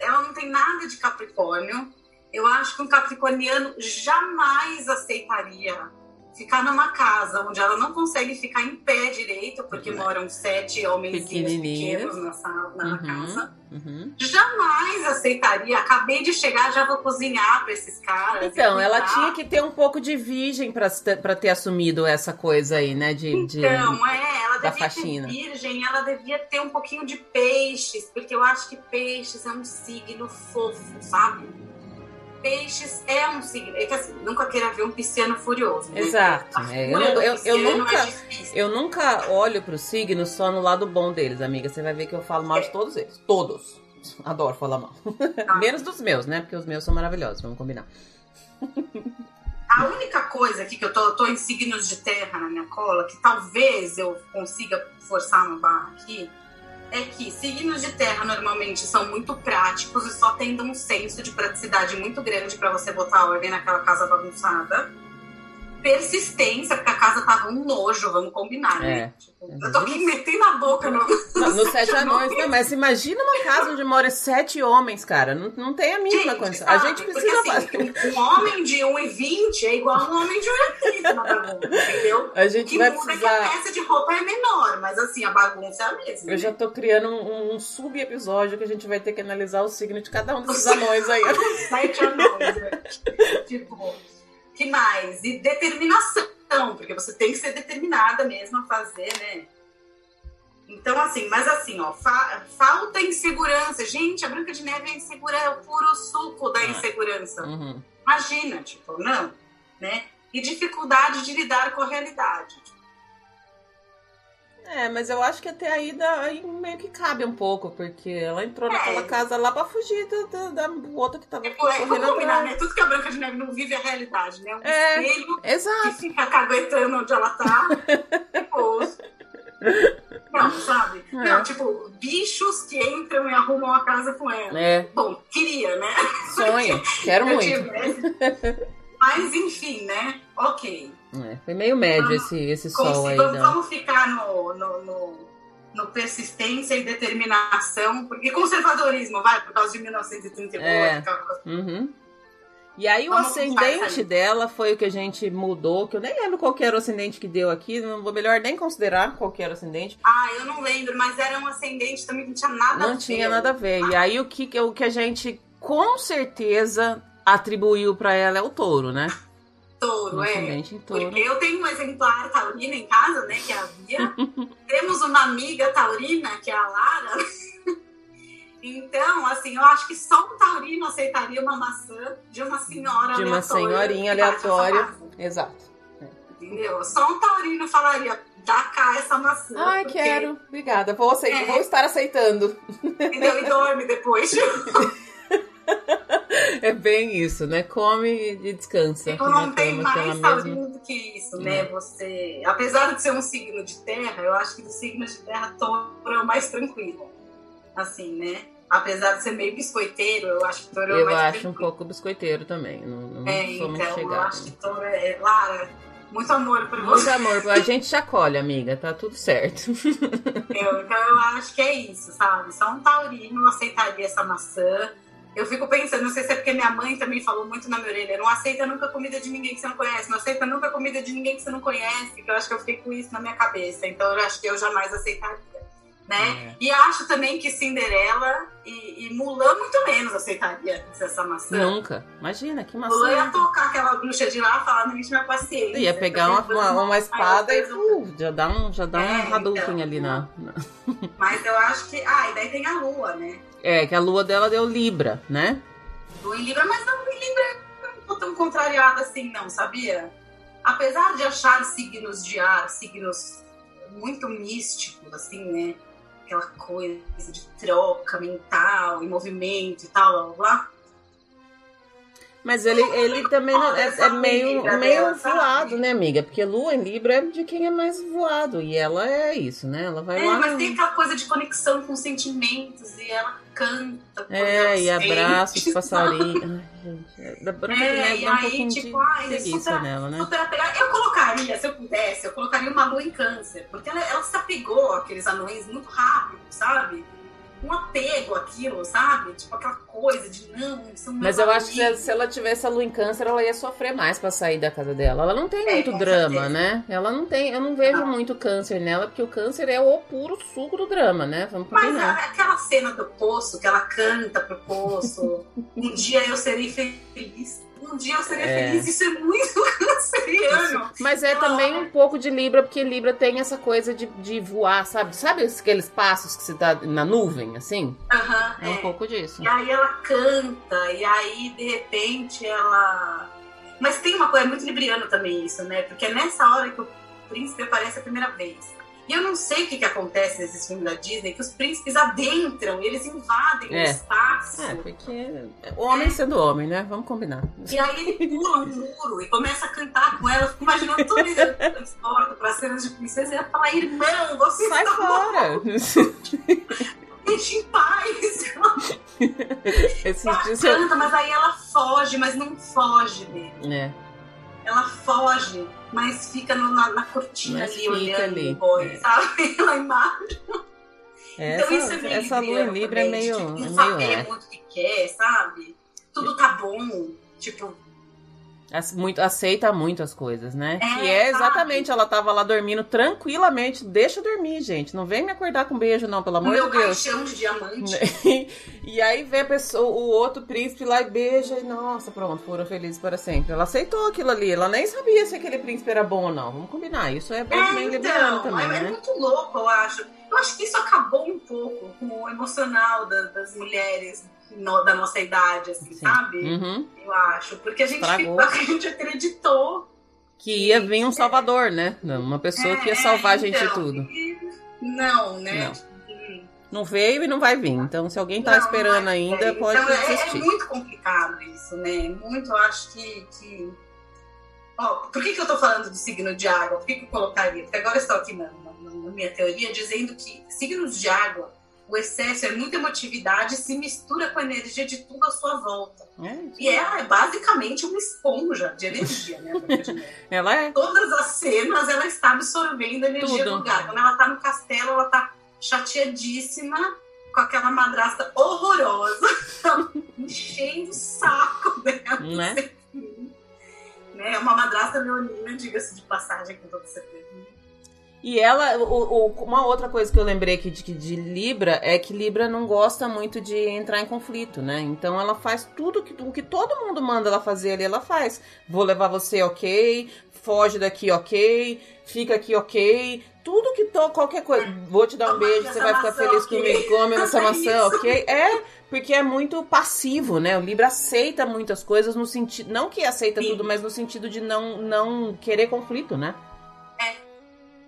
ela não tem nada de Capricórnio. Eu acho que um capricorniano jamais aceitaria ficar numa casa onde ela não consegue ficar em pé direito, porque Uhum. moram sete homens pequenos na, sala, na Uhum. casa. Uhum. Jamais aceitaria. Acabei de chegar, já vou cozinhar para esses caras. Então, ela tinha que ter um pouco de virgem pra ter, assumido essa coisa aí, né? De, de... Então, é, ela da devia faxina. ter virgem, ela devia ter um pouquinho de peixes, porque eu acho que peixes é um signo fofo, sabe? Peixes é um signo. É que assim, nunca queira ver um pisciano furioso. né? Exato. A É, eu, eu, eu pisciano nunca. É. Eu nunca olho pro signo só no lado bom deles, amiga. Você vai ver que eu falo mal de todos eles. Todos. Adoro falar mal. Tá? Menos dos meus, né? Porque os meus são maravilhosos, vamos combinar. A única coisa aqui que eu tô, eu tô em signos de terra na minha cola, que talvez eu consiga forçar uma barra aqui, é que signos de terra normalmente são muito práticos e só tendo um senso de praticidade muito grande pra você botar ordem naquela casa bagunçada. Persistência, porque a casa tava um nojo, vamos combinar, né? Tipo, eu tô aqui metendo a boca no. No, no Sete Anões, não, mas imagina uma casa onde mora sete homens, cara. Não, não tem a mínima condição. A sabe? gente Porque, precisa assim, fazer. Um homem de 1,20 é igual a um homem de 1,30 na bagunça, entendeu? A O gente que vai muda é que a precisar. peça de roupa é menor, mas assim, a bagunça é a mesma. Eu já tô criando um, um sub-episódio que a gente vai ter que analisar o signo de cada um desses anões aí. Sete anões, né? Tipo, que mais? E determinação, porque você tem que ser determinada mesmo a fazer, né? Então, assim, mas assim, ó, fa- falta insegurança. Gente, a Branca de Neve é insegurança, é o puro suco da Ah. insegurança. Uhum. Imagina, tipo, não, né? E dificuldade de lidar com a realidade. É, mas eu acho que até aí, dá, aí meio que cabe um pouco, porque ela entrou É. naquela casa lá pra fugir do, do, da do outro que tava Tipo, é, correndo combinar, né? Tudo que a Branca de Neve não vive é a realidade, né? Um É. espelho que Exato. fica caguetando onde ela tá. tipo. Não, sabe? É. Não, tipo, bichos que entram e arrumam a casa com ela. É, Bom, queria, né? sonho. Quero muito. tivesse. Mas enfim, né? Ok. É, foi meio médio esse, esse sol aí. vamos, Da... vamos ficar no, no, no, no persistência e determinação, porque conservadorismo, vai, por causa de 1938, É. Uhum. E aí o Vamos isso ascendente dela foi o que a gente mudou, que eu nem lembro qual que era o ascendente que deu aqui, não vou melhor nem considerar qual era o ascendente. Ah, eu não lembro, mas era um ascendente também que não tinha nada a Não ver. tinha nada a ver. E aí o que, o que a gente com certeza atribuiu pra ela é o touro, né? Touro, Um é. ascendente em touro. Porque eu tenho um exemplar taurino em casa, né, que é a Bia. Temos uma amiga taurina, que é a Lara. Então, assim, eu acho que só um taurino aceitaria uma maçã de uma senhora De uma senhorinha aleatória. Exato. Entendeu? Só um taurino falaria, dá cá essa maçã. Ai, porque- quero. Obrigada. Vou, aceitar, É. vou estar aceitando. Entendeu? E dorme depois. É bem isso, né? Come e descansa. Tipo, não tem cama pela mais mesma- do que isso, né? É. Você, apesar de ser um signo de terra, eu acho que dos signos de terra, touro é o mais tranquilo. Assim, né? Apesar de ser meio biscoiteiro, eu acho que touro é o Eu mais acho um pouco biscoiteiro também. Não, não É, sou então, muito eu chegada. acho que touro é. Lara, muito amor por Muito você. amor, a gente te acolhe, amiga. Tá tudo certo. Eu, então eu acho que é isso, sabe? Só um taurino aceitaria essa maçã. Eu fico pensando, não sei se é porque minha mãe também falou muito na minha orelha, não aceita nunca comida de ninguém que você não conhece, não aceita nunca comida de ninguém que você não conhece, que eu acho que eu fiquei com isso na minha cabeça, então eu acho que eu jamais aceitaria, né? É. E acho também que Cinderela e, e Mulan muito menos aceitaria essa maçã. Nunca. Imagina, que Mulan ia maçã. tocar aquela bruxa de lá, falar, não enche minha paciência. Ia pegar uma, uma, uma espada e uh, já dá um, já dá É, um então. ali na- Mas eu acho que... Ah, e daí tem a Lua, né? É, que a lua dela deu Libra, né? do em Libra, mas não em Libra não tô tão contrariada assim, não, sabia? Apesar de achar signos de ar, signos muito místicos, assim, né? aquela coisa de troca mental e movimento e tal, lá. Mas ele, ele também não, é, é meio, meio voado, né, amiga? Porque Lua em Libra é de quem é mais voado. E ela é isso, né? Ela vai é, lá. mas tem aquela coisa de conexão com sentimentos e ela canta. É, e abraça os passarinhos. Ai. Da Branca é, Neve e dá um aí, tipo, ai, preguiça super, nela, né? super apegada. Eu colocaria, se eu pudesse, eu colocaria uma lua em câncer. Porque ela, ela se apegou àqueles anões muito rápido, sabe? Um apego àquilo, sabe? Tipo aquela coisa de não, são Mas eu acho que se, amigos. ela tivesse a lua em câncer, ela ia sofrer mais pra sair da casa dela. Ela não tem É, muito drama, certeza. né? Ela não tem. Eu não vejo Não. muito câncer nela, porque o câncer é o puro suco do drama, né? Vamos Mas combinar. a- aquela cena do poço, que ela canta pro poço, um dia eu serei feliz. Um dia eu serei É. feliz, isso é muito canceriano. Mas é também um pouco de Libra, porque Libra tem essa coisa de, de voar, sabe? Sabe aqueles passos que você tá na nuvem, assim? Aham, É um é. pouco disso. E aí ela canta, e aí de repente ela. Mas tem uma coisa, é muito libriano também isso, né? Porque é nessa hora que o príncipe aparece a primeira vez. E eu não sei o que, que acontece nesses filmes da Disney, que os príncipes adentram, e eles invadem É. o espaço. É, porque homem sendo homem, né? Vamos combinar. E aí ele pula um muro e começa a cantar com ela. Eu fico imaginando tudo isso. Eu transporto para cenas de princesa e ela fala, irmão, você Sai está fora! Deixa em paz. Esse Ela canta, mas aí ela foge, mas não foge dele. É. Ela foge, mas fica no- na, na cortina Mas ali, olhando ali, o boy, é. sabe? Ela imagem. Essa, Então isso é meio essa lua em Libra é meio. é não meio saber é. muito o que quer, sabe? Tudo tá bom. Tipo, muito, aceita muito as coisas, né? É, que é sabe? exatamente, ela tava lá dormindo tranquilamente. Deixa eu dormir, gente. Não vem me acordar com beijo, não, pelo amor meu de Deus. caixão de diamante. e aí vem a pessoa, o outro príncipe lá e beija e nossa, pronto, foram felizes para sempre. Ela aceitou aquilo ali, ela nem sabia se aquele príncipe era bom ou não. Vamos combinar, isso é bem, É, então, também, é, é né? muito louco, eu acho. Eu acho que isso acabou um pouco com o emocional da- das mulheres no- da nossa idade, assim, Sim. sabe? Uhum. Eu acho. Porque a gente, Estragou. a gente acreditou. Que ia vir um salvador, né? Uma pessoa que ia É, salvar a gente de então, tudo. e- Não, né? Não. Tipo, Não veio e não vai vir. Então, se alguém tá não, esperando não é, ainda, é, pode então, é- É, desistir. muito complicado isso, né? Muito, eu acho que. que... Ó, por que, que eu tô falando do signo de água? Por que, que eu colocaria? Porque agora eu estou aqui na, na- na minha teoria dizendo que signos de água, o excesso é muita emotividade se mistura com a energia de tudo à sua volta. É, E ela é basicamente uma esponja de energia, né? Ela é. Todas as cenas ela está absorvendo a energia Tudo. do lugar. Quando ela tá no castelo, ela tá chateadíssima com aquela madrasta horrorosa, enchendo o saco dela. Né? Né? É uma madrasta leonina, diga-se de passagem, com toda certeza. E ela, o- o- uma outra coisa que eu lembrei aqui de, de Libra é que Libra não gosta muito de entrar em conflito, né? Então ela faz tudo que, o que todo mundo manda ela fazer ali, ela faz. Vou levar você, ok. Foge daqui, ok. Fica aqui, ok. Tudo que to, qualquer coisa. Vou te dar um beijo, você vai ficar feliz ok. comigo. Come essa É maçã, ok? É, porque é muito passivo, né? O Libra aceita muitas coisas no sentido. Não que aceita Sim. tudo, mas no sentido de não, não querer conflito, né?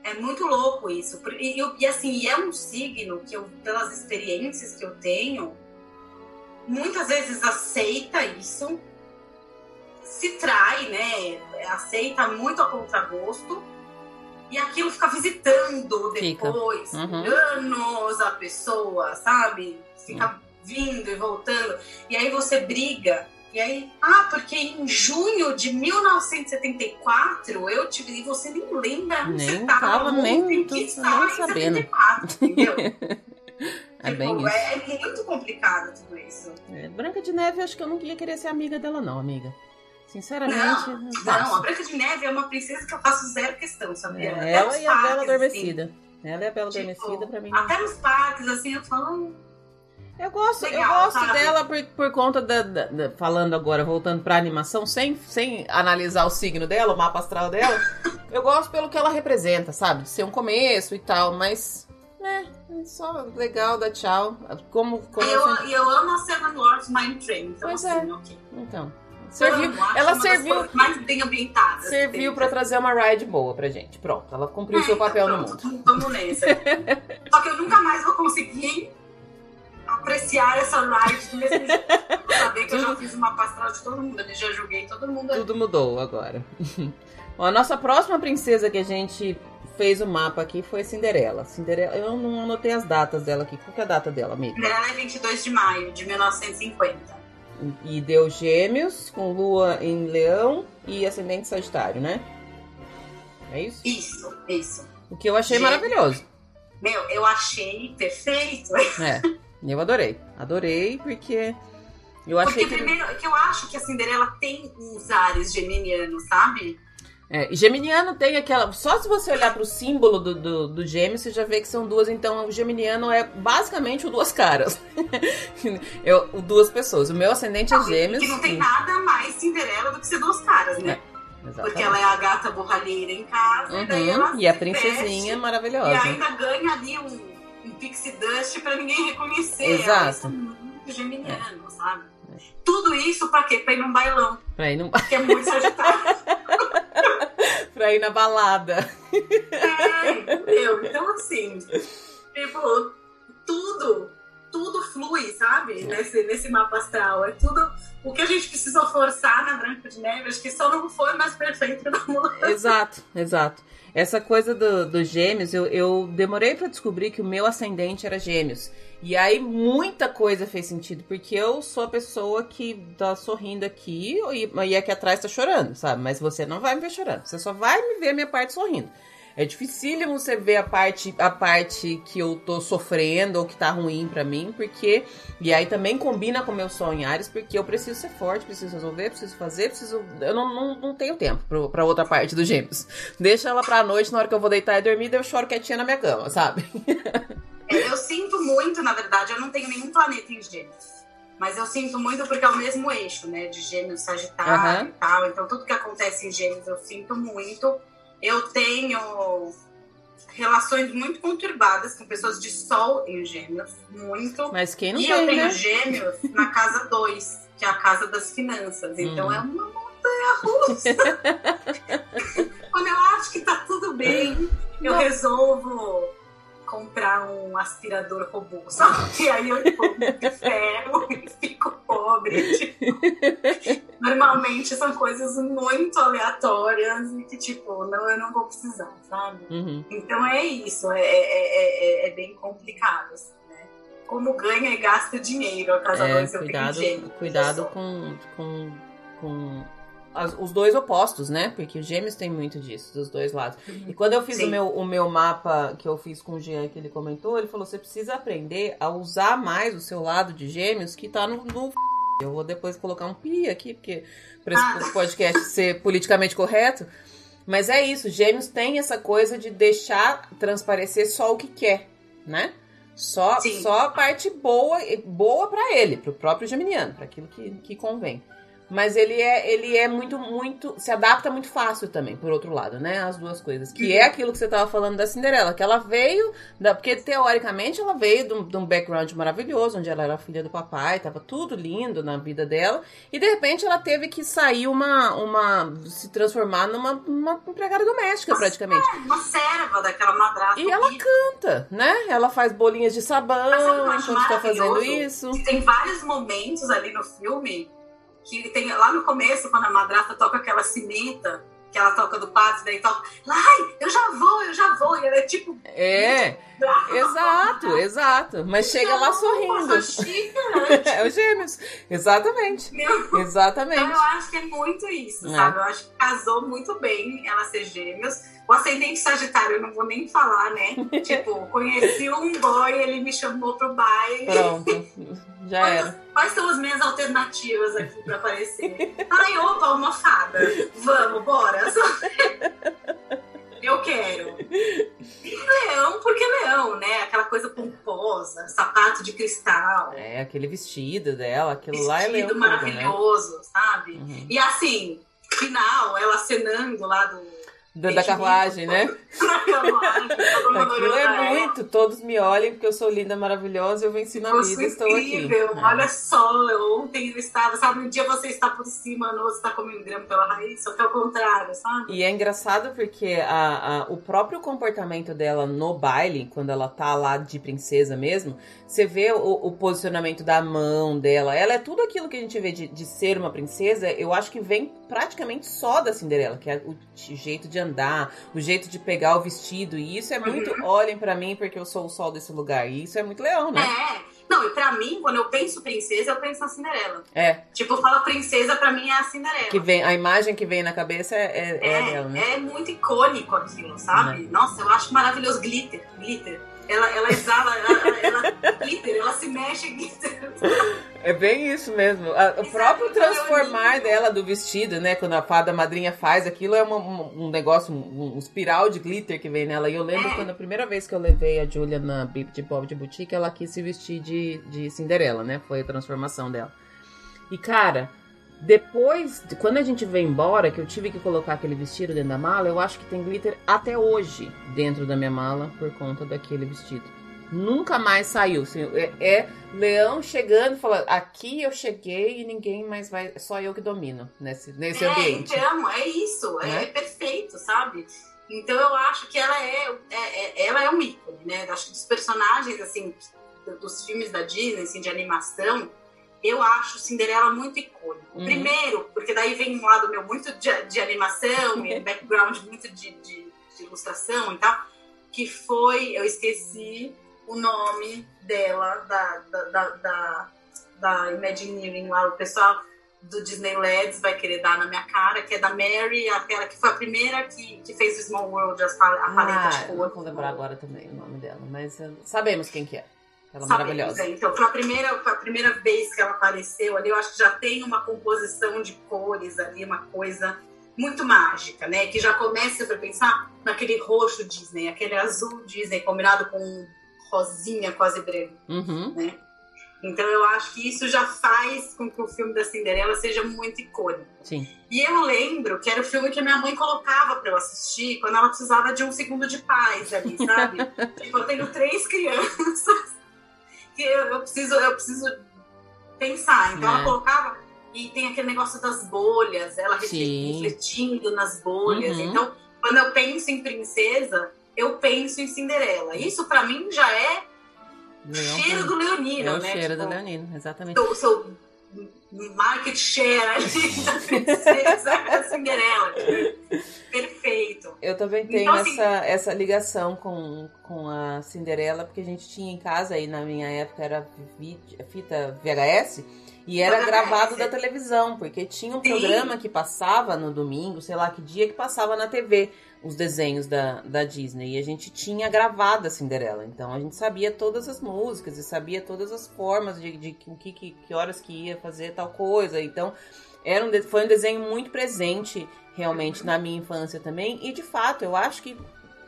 É muito louco isso. E, e- e, assim, é um signo que eu, pelas experiências que eu tenho, muitas vezes aceita isso, se trai, né? Aceita muito a contragosto. E aquilo fica visitando Fica. depois, Uhum. anos a pessoa, sabe? Fica vindo e voltando. E aí você briga. E aí, ah, porque em junho de 1974 eu tive. E você nem lembra onde Nem você tava, tava, ontem, nem- que tô nem estava em sabendo. 74, entendeu? É bem Tipo, isso. é, é muito complicado tudo isso. É, Branca de Neve, acho que eu não ia querer ser amiga dela, não, amiga. Sinceramente, Não, passo. a Branca de Neve é uma princesa que eu faço zero questão, sabia? É, ela e a Bela parques, Adormecida. Ela e a Bela Tipo, Adormecida, pra mim. assim, até nos parques, assim, eu falo. "Hum, Eu gosto, eu Legal, gosto sabe? dela por, por conta da, da- da- Falando agora, voltando pra animação, sem, sem analisar o signo dela, o mapa astral dela. eu gosto pelo que ela representa, sabe? De ser um começo e tal, mas. né, é só legal, dá tchau. Como. como E eu eu, eu amo a Seven Lords Mind Train, então Pois assim, é. ok. Então, Serviu, acho ela serviu, mais bem ambientadas. serviu para trazer uma ride boa pra gente. Pronto, ela cumpriu o seu É, papel então no mundo. Vamos nessa. Só que eu nunca mais vou conseguir apreciar essa do mesmo saber que eu já fiz uma pastral de todo mundo, eu já julguei todo mundo. ali. Tudo mudou agora. Ó, a nossa próxima princesa que a gente fez o mapa aqui foi Cinderela. Cinderela, eu não anotei as datas dela aqui. Qual que é a data dela, amiga? Ela é 22 de maio de 1950. E deu gêmeos, com lua em leão e ascendente sagitário, né? É isso? Isso, isso. O que eu achei maravilhoso. Meu, eu achei perfeito. É, eu adorei. Adorei porque eu Porque achei que... primeiro que eu acho que a Cinderela tem uns ares geminianos, sabe? É, e Geminiano tem aquela. Só se você olhar pro símbolo do, do, do gêmeo, você já vê que são duas. Então, o Geminiano é basicamente o duas caras. eu, o duas pessoas. O meu ascendente é gêmeos. Que não tem sim. nada mais Cinderela do que ser duas caras, né? Exatamente. Porque ela é a gata borralheira em casa, e Uhum, E a se princesinha veste maravilhosa. E ainda ganha ali um, um pixie dust pra ninguém reconhecer. Exato. Isso é muito geminiano, sabe? Tudo isso pra quê? Pra ir num bailão, Pra, ir num- que é muito sagitário. pra ir na balada. é, entendeu? Então, assim, tipo, tudo, tudo flui, sabe? Nesse, nesse mapa astral. É tudo o que a gente precisou forçar na Branca de Neve, acho que só não foi mais perfeito da mudança. Exato, exato. Essa coisa do- dos gêmeos, eu, eu demorei pra descobrir que o meu ascendente era gêmeos. E aí muita coisa fez sentido, porque eu sou a pessoa que tá sorrindo aqui e, e aqui atrás tá chorando, sabe? Mas você não vai me ver chorando, você só vai me ver minha parte sorrindo. É dificílimo você ver a parte, a parte que eu tô sofrendo ou que tá ruim pra mim, porque. E aí também combina com o meu sonho Ares, porque eu preciso ser forte, preciso resolver, preciso fazer, preciso. Eu não, não, não tenho tempo pro, pra outra parte dos gêmeos. Deixa ela pra noite, na hora que eu vou deitar e dormir, eu choro quietinha na minha cama, sabe? É, Eu sinto muito, na verdade, eu não tenho nenhum planeta em gêmeos. Mas eu sinto muito porque é o mesmo eixo, né? De gêmeos, sagitário Aham. e tal. Então tudo que acontece em gêmeos eu sinto muito. Eu tenho relações muito conturbadas com pessoas de sol em gêmeos. Muito. Mas quem não e eu tem, tenho né? gêmeos na casa 2, que é a casa das finanças. Então Hum. é uma montanha russa. Quando eu acho que tá tudo bem, eu resolvo comprar um aspirador robô, sabe? E aí eu tipo, me ferro e fico pobre. tipo. Normalmente são coisas muito aleatórias e que, tipo, não, eu não vou precisar, sabe? Uhum. Então é isso, é, é, é, é- é bem complicado, assim, né? Como ganha e gasta dinheiro a casa É, cuidado, cuidado com, com, com as- os dois opostos, né? Porque os gêmeos tem muito disso, dos dois lados. E quando eu fiz o meu, o meu mapa que eu fiz com o Jean, que ele comentou, ele falou: você precisa aprender a usar mais o seu lado de gêmeos que tá no. no eu vou depois colocar um pi aqui, porque para Ah. esse podcast ser politicamente correto. Mas é isso, gêmeos tem essa coisa de deixar transparecer só o que quer, né? Só, Sim. só a parte boa, boa para ele, pro próprio geminiano, para aquilo que, que convém. Mas ele é, ele é muito, muito. Se adapta muito fácil também, por outro lado, né? As duas coisas. Que é aquilo que você tava falando da Cinderela, que ela veio. Da, porque teoricamente ela veio de um, de um background maravilhoso, onde ela era filha do papai, tava tudo lindo na vida dela. E de repente ela teve que sair uma. uma se transformar numa uma empregada doméstica, praticamente. Uma serva daquela madrasta. E ela canta, né? Ela faz bolinhas de sabão acho enquanto tá fazendo isso. Tem vários momentos ali no filme que tem lá no começo, quando a madrasta toca aquela cineta, que ela toca do pato, daí toca, Lai, eu já vou, eu já vou. E ela é tipo. É, exato, exato. Mas chega lá sorrindo. Nossa, chique, É os gêmeos. Exatamente. Então Exatamente. eu acho que é muito isso, É. sabe? Eu acho que casou muito bem ela ser gêmeos. O ascendente sagitário, eu não vou nem falar, né? tipo, conheci um boy, ele me chamou pro baile. Pronto. Já era. Quais são as minhas alternativas aqui pra aparecer? Ai, opa, uma fada. Vamos, bora. Eu quero. E leão, porque leão, né? Aquela coisa pomposa, sapato de cristal, É, aquele vestido dela, aquilo lá é leão vestido né? maravilhoso, sabe? Uhum. E assim, final, ela acenando lá do. Da, da carruagem, né? Aquilo é muito, todos me olhem porque eu sou linda, maravilhosa, eu venci na vida, estou incrível. aqui. Olha só, ontem eu estava, sabe, um dia você está por cima, no outro está comendo grama pela raiz, só que é o contrário, sabe? E é engraçado porque a, a, o próprio comportamento dela no baile, quando ela tá lá de princesa mesmo, você vê o, o posicionamento da mão dela, ela é tudo aquilo que a gente vê de, de ser uma princesa, eu acho que vem praticamente só da Cinderela, que é o jeito de andar, o jeito de pegar o vestido. E isso é muito. Uhum. Olhem para mim, porque eu sou o sol desse lugar. E isso é muito leão, né? É. Não, e pra mim, quando eu penso princesa, eu penso na Cinderela. É. Tipo, fala princesa, pra mim é a Cinderela. Que vem, a imagem que vem na cabeça é, é, é, é dela, né? É muito icônico aquilo, sabe? Uhum. Nossa, eu acho maravilhoso. Glitter, glitter. Ela, ela exala, ela, ela, glitter, ela se mexe glitter. É bem isso mesmo. o próprio transformar dela do vestido, né? Quando a fada madrinha faz aquilo, é uma, um, negócio, um, um, espiral de glitter que vem nela. E eu lembro é. quando a primeira vez que eu levei a Julia na Bip de Bob de Boutique, ela quis se vestir de, de Cinderela, né? Foi a transformação dela. E cara, depois, quando a gente veio embora, que eu tive que colocar aquele vestido dentro da mala, eu acho que tem glitter até hoje dentro da minha mala por conta daquele vestido. Nunca mais saiu. Assim, é, é, leão chegando, falando: aqui eu cheguei e ninguém mais vai, só eu que domino nesse, nesse é, ambiente. Então, é isso, é, é perfeito, sabe? Então eu acho que ela é, é, é, ela é um ícone, né? Acho que dos personagens, assim, dos filmes da Disney, assim, de animação, eu acho Cinderela muito icônico. Uhum. Primeiro, porque daí vem um lado meu muito de, de animação e background muito de, de, de, ilustração e tal, que foi, eu esqueci o nome dela, da, da, da, da, da Imagineering lá, o pessoal do Disney LEDs vai querer dar na minha cara, que é da Mary, aquela que foi a primeira que, que fez o Small World, a, paleta ah, de cor. Não vou lembrar agora também o nome dela, mas uh, sabemos quem que é. Ela é maravilhosa. É. Então, foi a, primeira, foi a primeira vez que ela apareceu ali, eu acho que já tem uma composição de cores ali, uma coisa muito mágica, né? Que já começa para pensar naquele roxo Disney, aquele azul Disney combinado com rosinha quase branco, uhum. né? Então eu acho que isso já faz com que o filme da Cinderela seja muito icônico. Sim. E eu lembro que era o filme que a minha mãe colocava para eu assistir quando ela precisava de um segundo de paz ali, sabe? tipo, eu tenho três crianças que eu, preciso, eu preciso pensar. Então é. ela colocava e tem aquele negócio das bolhas, ela Sim. refletindo nas bolhas. Uhum. Então, quando eu penso em princesa, eu penso em Cinderela. Isso para mim já é Leão, cheiro do leonino, é o né? cheiro tipo, do leonino, exatamente. O seu market share ali da princesa Cinderela. Perfeito. Eu também tenho então, assim, essa, essa ligação com, com a Cinderela, porque a gente tinha em casa, aí na minha época era fita VHS, e era gravado da televisão, porque tinha um Sim. programa que passava no domingo, sei lá que dia, que passava na TV os desenhos da, da Disney. E a gente tinha gravado a Cinderela. Então a gente sabia todas as músicas e sabia todas as formas de, de, de que, que, que horas que ia fazer tal coisa. Então era um, foi um desenho muito presente realmente na minha infância também. E de fato, eu acho que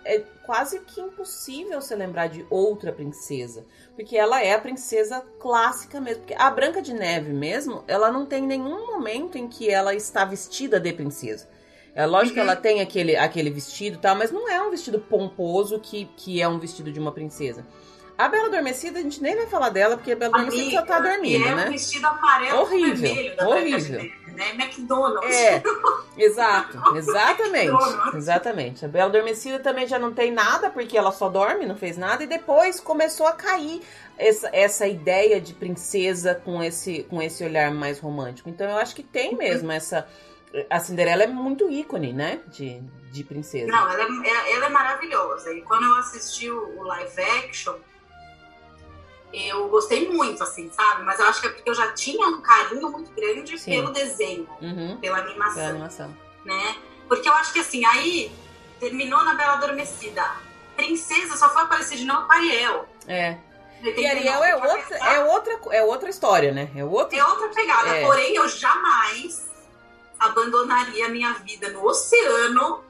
é quase que impossível se lembrar de outra princesa. Porque ela é a princesa clássica mesmo. Porque a Branca de Neve mesmo, ela não tem nenhum momento em que ela está vestida de princesa. É lógico uhum. que ela tem aquele, aquele vestido e tal, mas não é um vestido pomposo que, que é um vestido de uma princesa. A Bela Adormecida, a gente nem vai falar dela, porque a Bela Adormecida só tá dormindo, é né? É um vestido amarelo horrível, vermelho horrível. né? McDonald's. É, exato, exatamente, exatamente. A Bela Adormecida também já não tem nada, porque ela só dorme, não fez nada, e depois começou a cair essa, essa ideia de princesa com esse, com esse olhar mais romântico. Então eu acho que tem uhum. mesmo essa a Cinderela é muito ícone, né? De, de princesa. Não, ela é, ela é maravilhosa. E quando eu assisti o, live action, eu gostei muito, assim, sabe? Mas eu acho que é porque eu já tinha um carinho muito grande Sim. pelo desenho, uhum. pela animação. Pela animação. Né? Porque eu acho que assim, aí terminou na Bela Adormecida. Princesa só foi aparecer de novo com Ariel. É. E Ariel é outra, é, outra, é outra história, né? É outra, é outra pegada. É. Porém, eu jamais abandonaria a minha vida no oceano.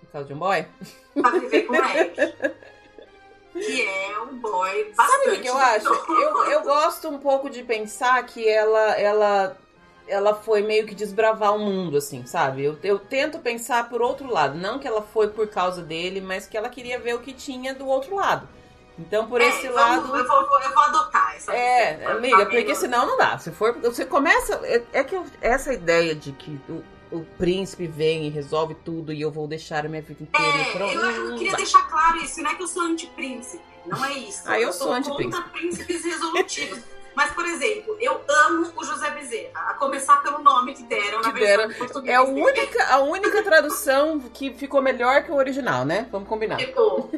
Por causa de um boy? Pra viver com Eric. que é um boy bastante. Sabe o que eu acho? Eu, eu gosto um pouco de pensar que ela, ela ela foi meio que desbravar o mundo, assim, sabe? Eu, eu tento pensar por outro lado. Não que ela foi por causa dele, mas que ela queria ver o que tinha do outro lado. Então, por É, esse vamos- lado. Eu vou, eu vou adotar essa É, visão, amiga, porque senão não dá. Se for, você começa. É, é que eu- essa ideia de que o, o príncipe vem e resolve tudo e eu vou deixar a minha vida inteira É, pronto. eu, eu queria deixar claro isso, não é que eu sou anti-príncipe, não é isso. Ah, eu sou sou anti-príncipe. contra príncipes resolutivos. Mas, por exemplo, eu amo o José Bezerra, a começar pelo nome que deram na Que versão deram. em português. É a única, a única tradução que ficou melhor que o original, né? Vamos combinar. Tipo,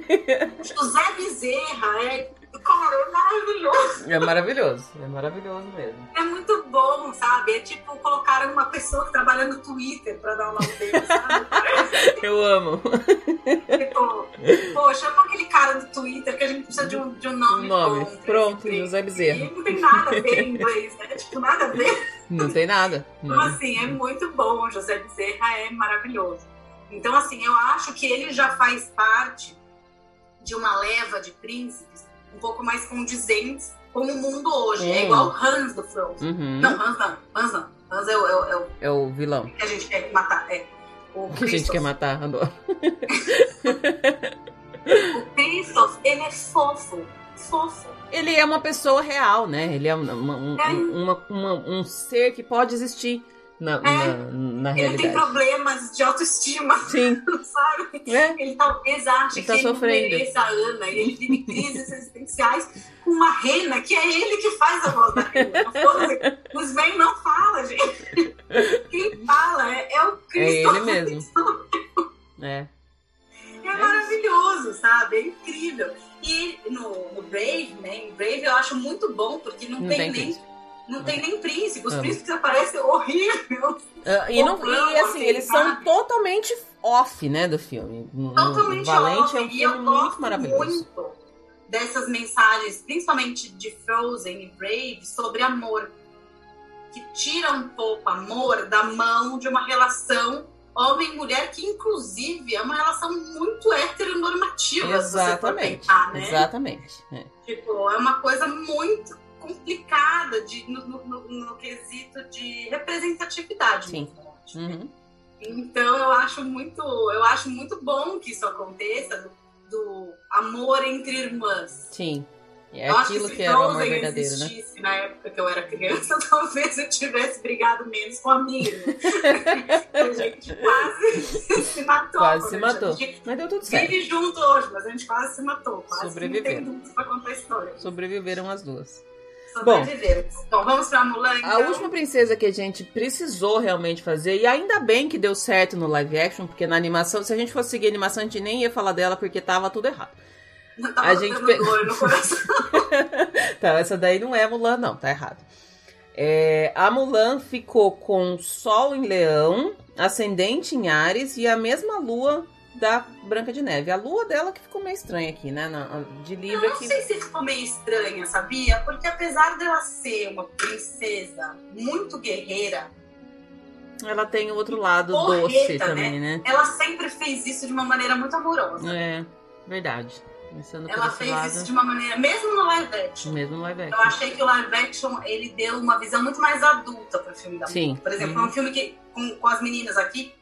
José Bezerra é, cara, é maravilhoso. É maravilhoso. É maravilhoso mesmo. É muito bom, sabe? É tipo, colocaram uma pessoa que trabalha no Twitter pra dar o nome dele, sabe? Eu amo. tipo, pô, chama aquele cara do Twitter que a gente precisa de um, de um nome. Um nome. bom Pronto, José. Bezerra. E não tem nada a ver em inglês, né? Tipo, nada a ver. Não tem nada. Então, assim, é muito bom. José Bezerra é maravilhoso. Então, assim, eu acho que ele já faz parte de uma leva de príncipes um pouco mais condizentes com o mundo hoje. É Hum. igual o Hans do Frozen. Uhum. Não, Hans não. Hans não. Hans é o, é o- é o É o vilão. que a gente quer matar. É. O Que a gente quer matar. Adoro. O Christoph, ele é fofo. Fofo. Ele é uma pessoa real, né? Ele é uma- um, É. uma- uma- um ser que pode existir na, na, na Ele tem realidade. problemas de autoestima, Sim. sabe? É? Ele talvez ache Ele tá que ele sofrendo. não mereça a Ana. E ele vive crises existenciais com uma rena, que é ele que faz a voz da rena. Foda-se. O Sven não fala, gente. Quem fala é, é o É Christoph. ele mesmo. É. É maravilhoso, sabe? É incrível. E no, no Brave, né? Em Brave eu acho muito bom, porque não, Não tem, tem nem. Não tem nem príncipe. Os Amo. príncipes aparecem horrível. Ah, e, não, e assim, assim, eles são sabe? totalmente off, né, do filme. Totalmente Valente off. é um e eu filme gosto muito maravilhoso. muito dessas mensagens, principalmente de Frozen e Brave, sobre amor. Que tira um pouco amor da mão de uma relação homem e mulher, que inclusive é uma relação muito heteronormativa, Exatamente. né? Exatamente. É. Tipo, é uma coisa muito complicada de, no, no- no- no quesito de representatividade. Sim. Uhum. Então eu acho muito, eu acho muito bom que isso aconteça do, do amor entre irmãs. Sim. É eu aquilo se que era o amor verdadeiro, né? existisse na época que eu era criança, talvez eu tivesse brigado menos com a minha. a gente quase se matou. Quase se matou. gente Mas deu tudo certo. Vive junto hoje, mas a gente quase se matou. Quase que não Sobreviveram. tem pra contar a história. Sobreviveram as duas. Sobrevivemos. Então vamos pra Mulan. A então? última princesa que a gente precisou realmente fazer, e ainda bem que deu certo no live action, porque na animação, se a gente fosse seguir a animação, a gente nem ia falar dela porque tava tudo errado. A gente pegou- dor no coração. Tá, essa daí não é Mulan, não, tá errado. É, a Mulan ficou com Sol em Leão, Ascendente em Ares e a mesma lua da Branca de Neve. A lua dela que ficou meio estranha aqui, né? na- de Eu Libra não que. sei se ficou meio estranha, sabia? Porque apesar dela ser uma princesa muito guerreira, Ela tem o outro lado doce também, né? ela sempre fez isso de uma maneira muito amorosa. É, verdade. Pensando Ela fez lado, isso de uma maneira, mesmo no live action. mesmo no live Eu action. achei que o live action ele deu uma visão muito mais adulta pro filme da Sim. Por exemplo, Uhum. é um filme que, com, com as meninas aqui,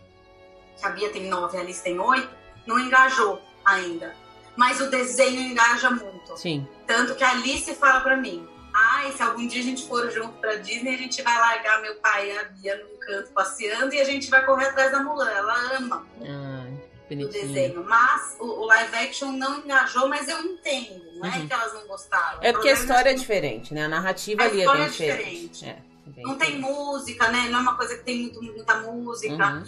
que a Bia tem nove e a Alice tem oito, não engajou ainda. Mas o desenho engaja muito. Sim. Tanto que a Alice fala pra mim: ai, se algum dia a gente for junto pra Disney, a gente vai largar meu pai e a Bia num canto passeando e a gente vai correr atrás da Mulan. Ela ama Ai, o desenho. Mas o, o live action não engajou, mas eu entendo. Não é Uhum. que elas não gostaram. É porque a problema história é diferente, né? A narrativa A ali é história bem é diferente. diferente. É, bem Não tem diferente. música, né? Não é uma coisa que tem muito, muita música. Uhum.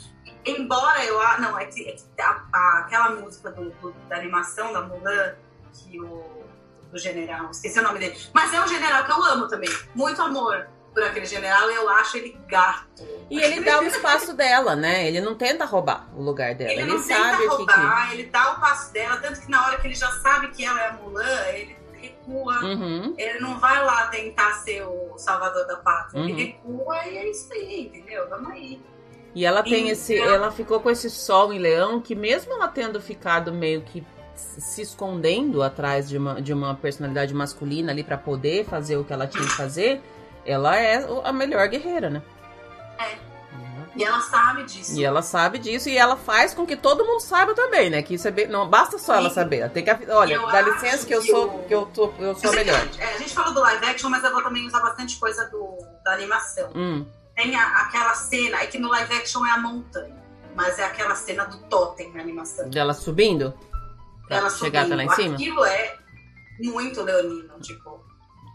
Embora eu. a- Não, é que, é que a- a- aquela música do, do- da animação da Mulan, que o. do general, esqueci o nome dele. Mas é um general que eu amo também. Muito amor por aquele general e eu acho ele gato. E ele dá o espaço dela, né? Ele não tenta roubar o lugar dela. Ele, Ele, não sabe tenta o que roubar, ele dá o passo dela, tanto que na hora que ele já sabe que ela é a Mulan, ele recua. Uhum. Ele não vai lá tentar ser o salvador da pátria. Uhum. Ele recua e é isso aí, entendeu? Vamos aí. E ela tem Então- esse. Ela ficou com esse sol em leão que, mesmo ela tendo ficado meio que se escondendo atrás de uma, de uma personalidade masculina ali pra poder fazer o que ela tinha que fazer, ela é a melhor guerreira, né? E ela sabe disso. E ela sabe disso e ela faz com que todo mundo saiba também, né? Que isso é bem... não basta só ela saber. Ela tem que olha, Eu dá licença que eu que sou que eu tô eu sou Eu que melhor. a- é, a gente falou do live action, mas eu vou também usar bastante coisa do, da animação. Hum. Tem a- aquela cena, é que no live action é a montanha, mas é aquela cena do totem na animação. Dela subindo pra Ela chegar até subindo. lá em cima. Aquilo é muito leonino, tipo,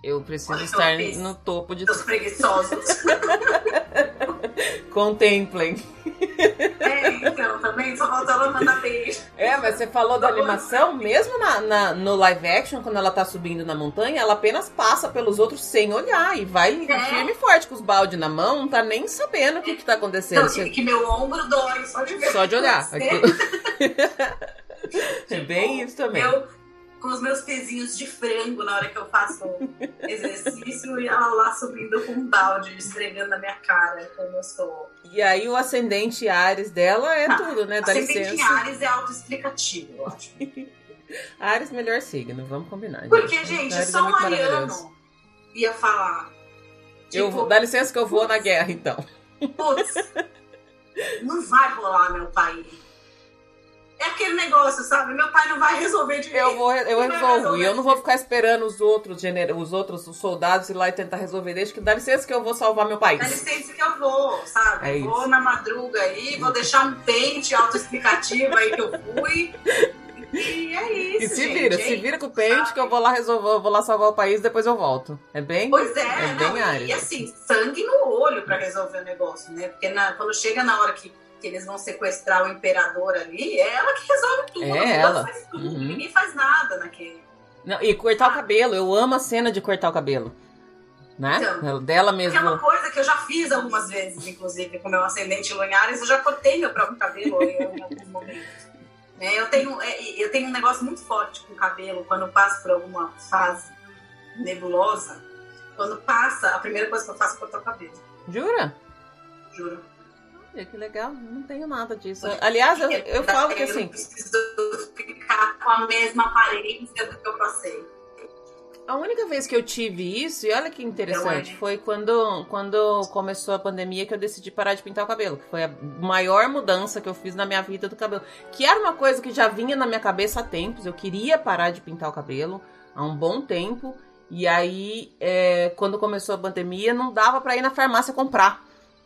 Eu preciso estar no topo de dos preguiçosos. contemplem. É, então, também só ela mandar beijo. É, mas você falou da animação, mesmo na, na- no live action, quando ela tá subindo na montanha, ela apenas passa pelos outros sem olhar e vai É. firme e forte com os balde na mão, não tá nem sabendo o que, que tá acontecendo. Então, que, que meu ombro dói só de ver. Só de olhar. você. Aquilo- é bem isso também. Eu, com os meus pezinhos de frango na hora que eu faço exercício e ela lá subindo com um balde, esfregando na minha cara, como eu sou. E aí o ascendente Ares dela é Ah, tudo, né? Dá Ascendente licença. Ares é autoexplicativo, eu acho. Ares, melhor signo, vamos combinar. Porque, gente, Ares é só um muito maravilhoso. ariano ia falar. Eu Tipo, vou, dá licença que eu vou na guerra, então. putz, não vai rolar meu pai. É aquele negócio, sabe? Meu pai não vai resolver de Eu vou, eu resolvo. E eu não vou ficar esperando os outros, gener... os outros soldados ir lá e tentar resolver. Deixa que dá licença que eu vou salvar meu país. Dá licença que eu vou, sabe? É vou na madruga aí, vou deixar um pente autoexplicativo aí que eu fui. E é isso. E se gente, vira, é se vira com o pente sabe? que eu vou lá resolver, eu vou lá salvar o país, depois eu volto. É bem? Pois é, É não, bem Ares. E assim, sangue no olho pra resolver o negócio, né? Porque na- quando chega na hora que, que eles vão sequestrar o imperador ali, é ela que resolve tudo. É ela faz tudo. Uhum. Ninguém faz nada naquele. Não, e cortar o cabelo, eu amo a cena de cortar o cabelo. Né? Então, Dela Porque é uma coisa que eu já fiz algumas vezes, inclusive, com meu ascendente Lua em Ares, eu já cortei meu próprio cabelo em alguns momentos. É, eu, tenho, é, eu tenho um negócio muito forte com o cabelo, quando eu passo por alguma fase nebulosa. Quando passa, a primeira coisa que eu faço é cortar o cabelo, Jura? juro. Olha, que legal, não tenho nada disso. Aliás, eu, eu falo que Eu assim, não preciso ficar com a mesma aparência do que eu passei. a única vez que eu tive isso, e olha que interessante, é? foi quando, quando começou a pandemia que eu decidi parar de pintar o cabelo. Foi a maior mudança que eu fiz na minha vida do cabelo. Que era uma coisa que já vinha na minha cabeça há tempos. Eu queria parar de pintar o cabelo há um bom tempo. E aí, é, quando começou a pandemia, não dava pra ir na farmácia comprar.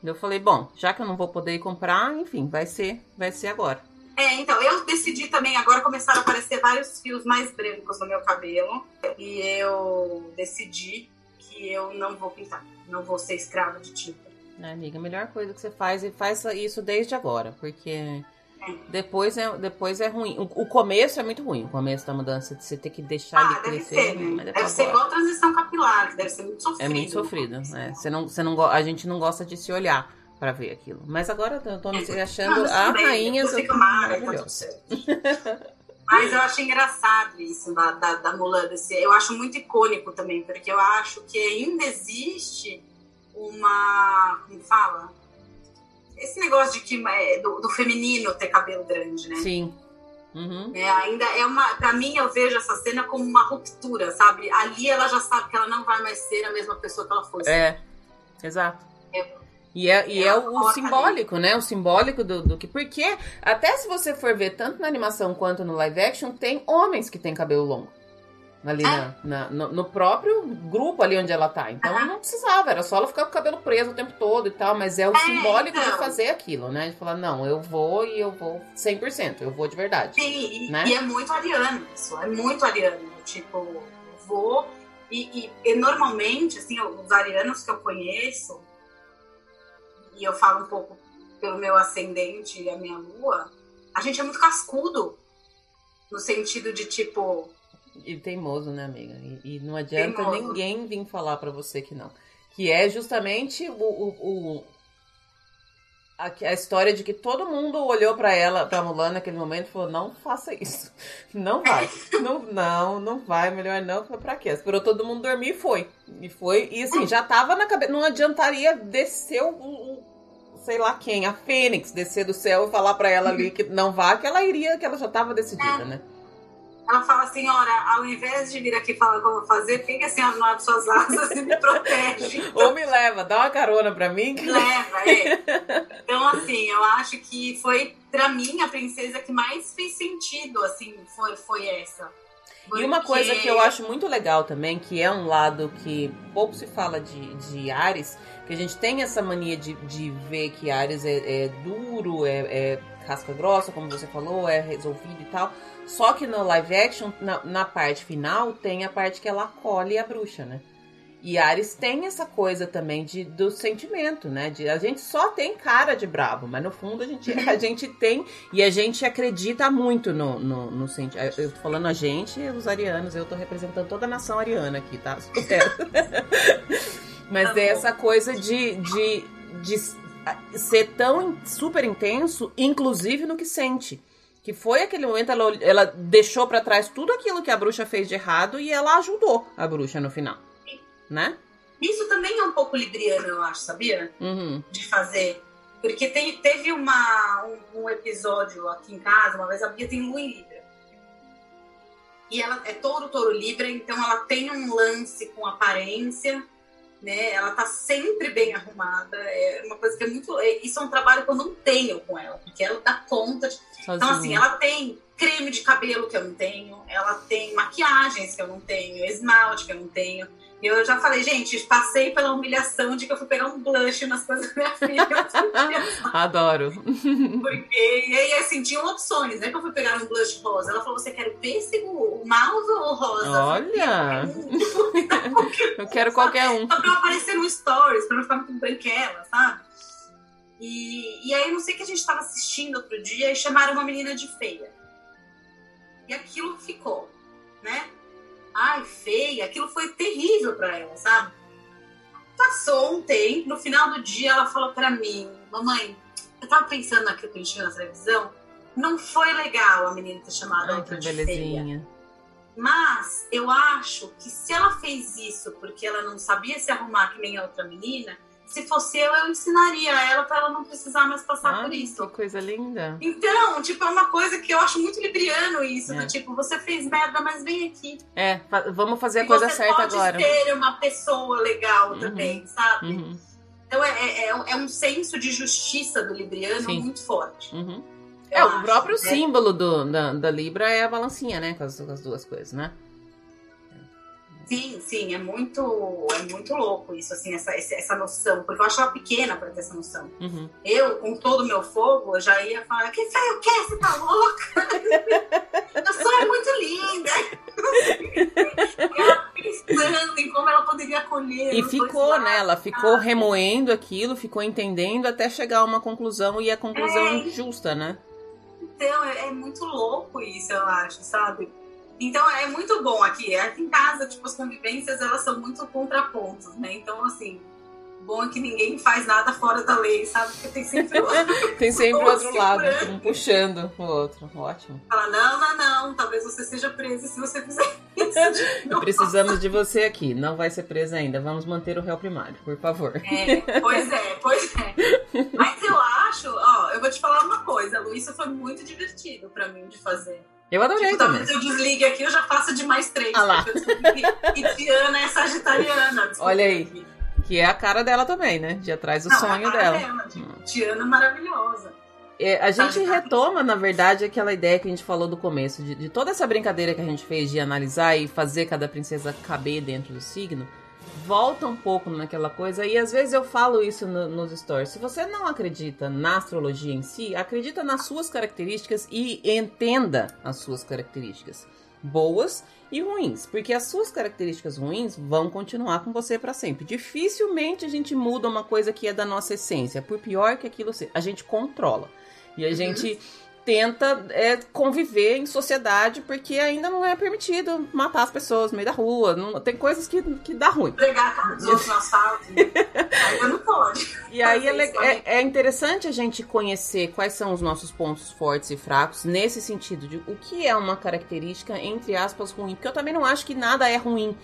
Eu falei, bom, já que eu não vou poder ir comprar, enfim, vai ser, vai ser agora. É, então, eu decidi também, agora começaram a aparecer vários fios mais brancos no meu cabelo. E eu decidi que eu não vou pintar. Não vou ser escrava de tinta. É, amiga, a melhor coisa que você faz e faz isso desde agora, porque depois é, depois é ruim. O, o começo é muito ruim, o começo da mudança, de você ter que deixar Ah, ele deve crescer. ser, mas né? depois Deve ser igual transição capilar, deve ser muito sofrido. É muito sofrido. é. Você não, você não, a gente não gosta de se olhar pra ver aquilo. Mas agora eu tô me achando Mas a bem, rainha tá maravilhosa. certo. Mas eu acho engraçado isso da, da, da Mulan. desse- Eu acho muito icônico também, porque eu acho que ainda existe uma. Como fala? Esse negócio de que é, do, do feminino ter cabelo grande, né? Sim. Uhum. É, ainda é uma. Pra mim, eu vejo essa cena como uma ruptura, sabe? Ali ela já sabe que ela não vai mais ser a mesma pessoa que ela foi. É, exato. É. E é, e é Ela o, corta simbólico, né? O simbólico do, do que. Porque, até se você for ver, tanto na animação quanto no live action, tem homens que têm cabelo longo. Ali É. na, na- no, próprio grupo ali onde ela tá. Então Aham. não precisava, era só ela ficar com o cabelo preso o tempo todo e tal. Mas é o É, simbólico de então. fazer aquilo, né? De falar, não, eu vou e eu vou 100%, eu vou de verdade. Sim, e, Né? e é muito ariano isso, é muito ariano. Tipo, vou. E, e- e normalmente, assim, os arianos que eu conheço, e eu falo um pouco pelo meu ascendente e a minha lua, a gente é muito cascudo. No sentido de, tipo, E teimoso, né, amiga? E, e não adianta Teimoso. ninguém vir falar pra você que não. Que é justamente o, o, o- a, a história de que todo mundo olhou pra ela, pra Mulan naquele momento e falou: não faça isso. Não vai. não, não, não vai, melhor não. Foi pra quê? Esperou todo mundo dormir e foi. E foi. E assim, já tava na cabeça. Não adiantaria descer o. o- Sei lá quem, a Fênix, descer do céu e falar pra ela ali que não vá, que ela iria, que ela já tava decidida, né? Ela fala, assim, senhora, ao invés de vir aqui falar como fazer, por que a senhora suas asas e me protege? Então, Ou me leva, dá uma carona pra mim. Leva, é. Então, assim, eu acho que foi, pra mim, a princesa que mais fez sentido, assim, foi, foi essa. Porque... E uma coisa que eu acho muito legal também, que é um lado que pouco se fala de, de Ares, que a gente tem essa mania de, de ver que Ares é, é duro, é, é casca grossa, como você falou, é resolvido e tal. Só que no live action, na, na, parte final, tem a parte que ela acolhe a bruxa, né? E Ares tem essa coisa também de, do sentimento, né? De, a gente só tem cara de bravo, mas no fundo a gente, a gente tem e a gente acredita muito no, no, no sentimento. Eu tô falando a gente, os arianos, eu tô representando toda a nação ariana aqui, tá? mas tá é essa coisa de, de, de ser tão super intenso, inclusive no que sente. Que foi aquele momento, ela, ela deixou para trás tudo aquilo que a bruxa fez de errado e ela ajudou a bruxa no final. Né? Isso também é um pouco libriano, eu acho, sabia? Uhum. De fazer. Porque tem, teve uma, um, um, episódio aqui em casa, uma vez a Bia tem lua em Libra. E ela é touro, touro Libra, então ela tem um lance com aparência né? Ela tá sempre bem arrumada. É uma coisa que é muito. É, isso é um trabalho que eu não tenho com ela, porque ela dá conta de. Sozinha. Então, assim, ela tem creme de cabelo que eu não tenho, ela tem maquiagens que eu não tenho, esmalte que eu não tenho. Eu já falei, gente, passei pela humilhação de que eu fui pegar um blush nas coisas da minha filha. Adoro. Porque, e aí, assim, tinham opções, né? Que eu fui pegar um blush rosa. Ela falou, você quer o pêssego, o mouse ou o rosa? Olha! eu quero qualquer um. Só pra aparecer no stories, pra não ficar muito branquela, sabe? E, e aí, não sei que a gente tava assistindo outro dia e chamaram uma menina de feia. E aquilo ficou, né? Ai, feia, aquilo foi terrível para ela, sabe? Passou um tempo, no final do dia ela falou para mim, mamãe, eu tava pensando naquilo que a gente viu na televisão, não foi legal a menina ter chamado a outra de belezinha. feia. Mas eu acho que se ela fez isso porque ela não sabia se arrumar que nem a outra menina, se fosse eu, eu ensinaria ela para ela não precisar mais passar ah, por isso. Que coisa linda. Então, tipo, é uma coisa que eu acho muito libriano isso, é. do tipo, você fez merda, mas vem aqui. É, vamos fazer a coisa certa agora. Você pode ser uma pessoa legal uhum. também, sabe? Uhum. Então é, é, é, é, um senso de justiça do libriano Sim. muito forte. Uhum. É, acho, o próprio né? símbolo do, da, da Libra é a balancinha, né? Com as, com as duas coisas, né? Sim, sim, é muito, é muito louco isso, assim, essa, essa noção, porque eu acho ela pequena para ter essa noção. Uhum. Eu, com todo o meu fogo, eu já ia falar, que feio que é, você tá louca? a sua é muito linda. ela pensando em como ela poderia acolher. E ficou, né, ela ficou remoendo aquilo, ficou entendendo até chegar a uma conclusão e a conclusão é, justa, né? Então, é, é muito louco isso, eu acho, sabe? Então é muito bom aqui. Aqui em casa, tipo, as convivências elas são muito contrapontos, né? Então, assim, bom é que ninguém faz nada fora da lei, sabe? Porque tem sempre o Tem sempre o outro lado, um puxando o outro. Ótimo. Fala, não, não, não, talvez você seja presa se você fizer isso. Precisamos de você aqui. Não vai ser presa ainda. Vamos manter o réu primário, por favor. É, pois é, pois é. Mas eu acho, ó, eu vou te falar uma coisa, Lu, isso foi muito divertido pra mim de fazer. Eu adorei tipo, também. Talvez eu desligue aqui, eu já faço de mais três. Ah lá. E Tiana é sagitariana. Olha aí. Que é a cara dela também, né? De atrás do Não, sonho dela. dela. Tipo, hum. Tiana maravilhosa. É, a gente retoma, na verdade, aquela ideia que a gente falou do começo, de, de, toda essa brincadeira que a gente fez de analisar e fazer cada princesa caber dentro do signo volta um pouco naquela coisa. E às vezes eu falo isso no, nos stories. Se você não acredita na astrologia em si, acredita nas suas características e entenda as suas características. Boas e ruins, porque as suas características ruins vão continuar com você para sempre. Dificilmente a gente muda uma coisa que é da nossa essência, por pior que aquilo seja. A gente controla. E a gente tenta é, conviver em sociedade porque ainda não é permitido matar as pessoas no meio da rua. Não, tem coisas que, que dá ruim. Pregar os outros no asfalto. ainda não pode. E aí é, é, é, interessante a gente conhecer quais são os nossos pontos fortes e fracos nesse sentido de o que é uma característica, entre aspas, ruim. Porque eu também não acho que nada é ruim.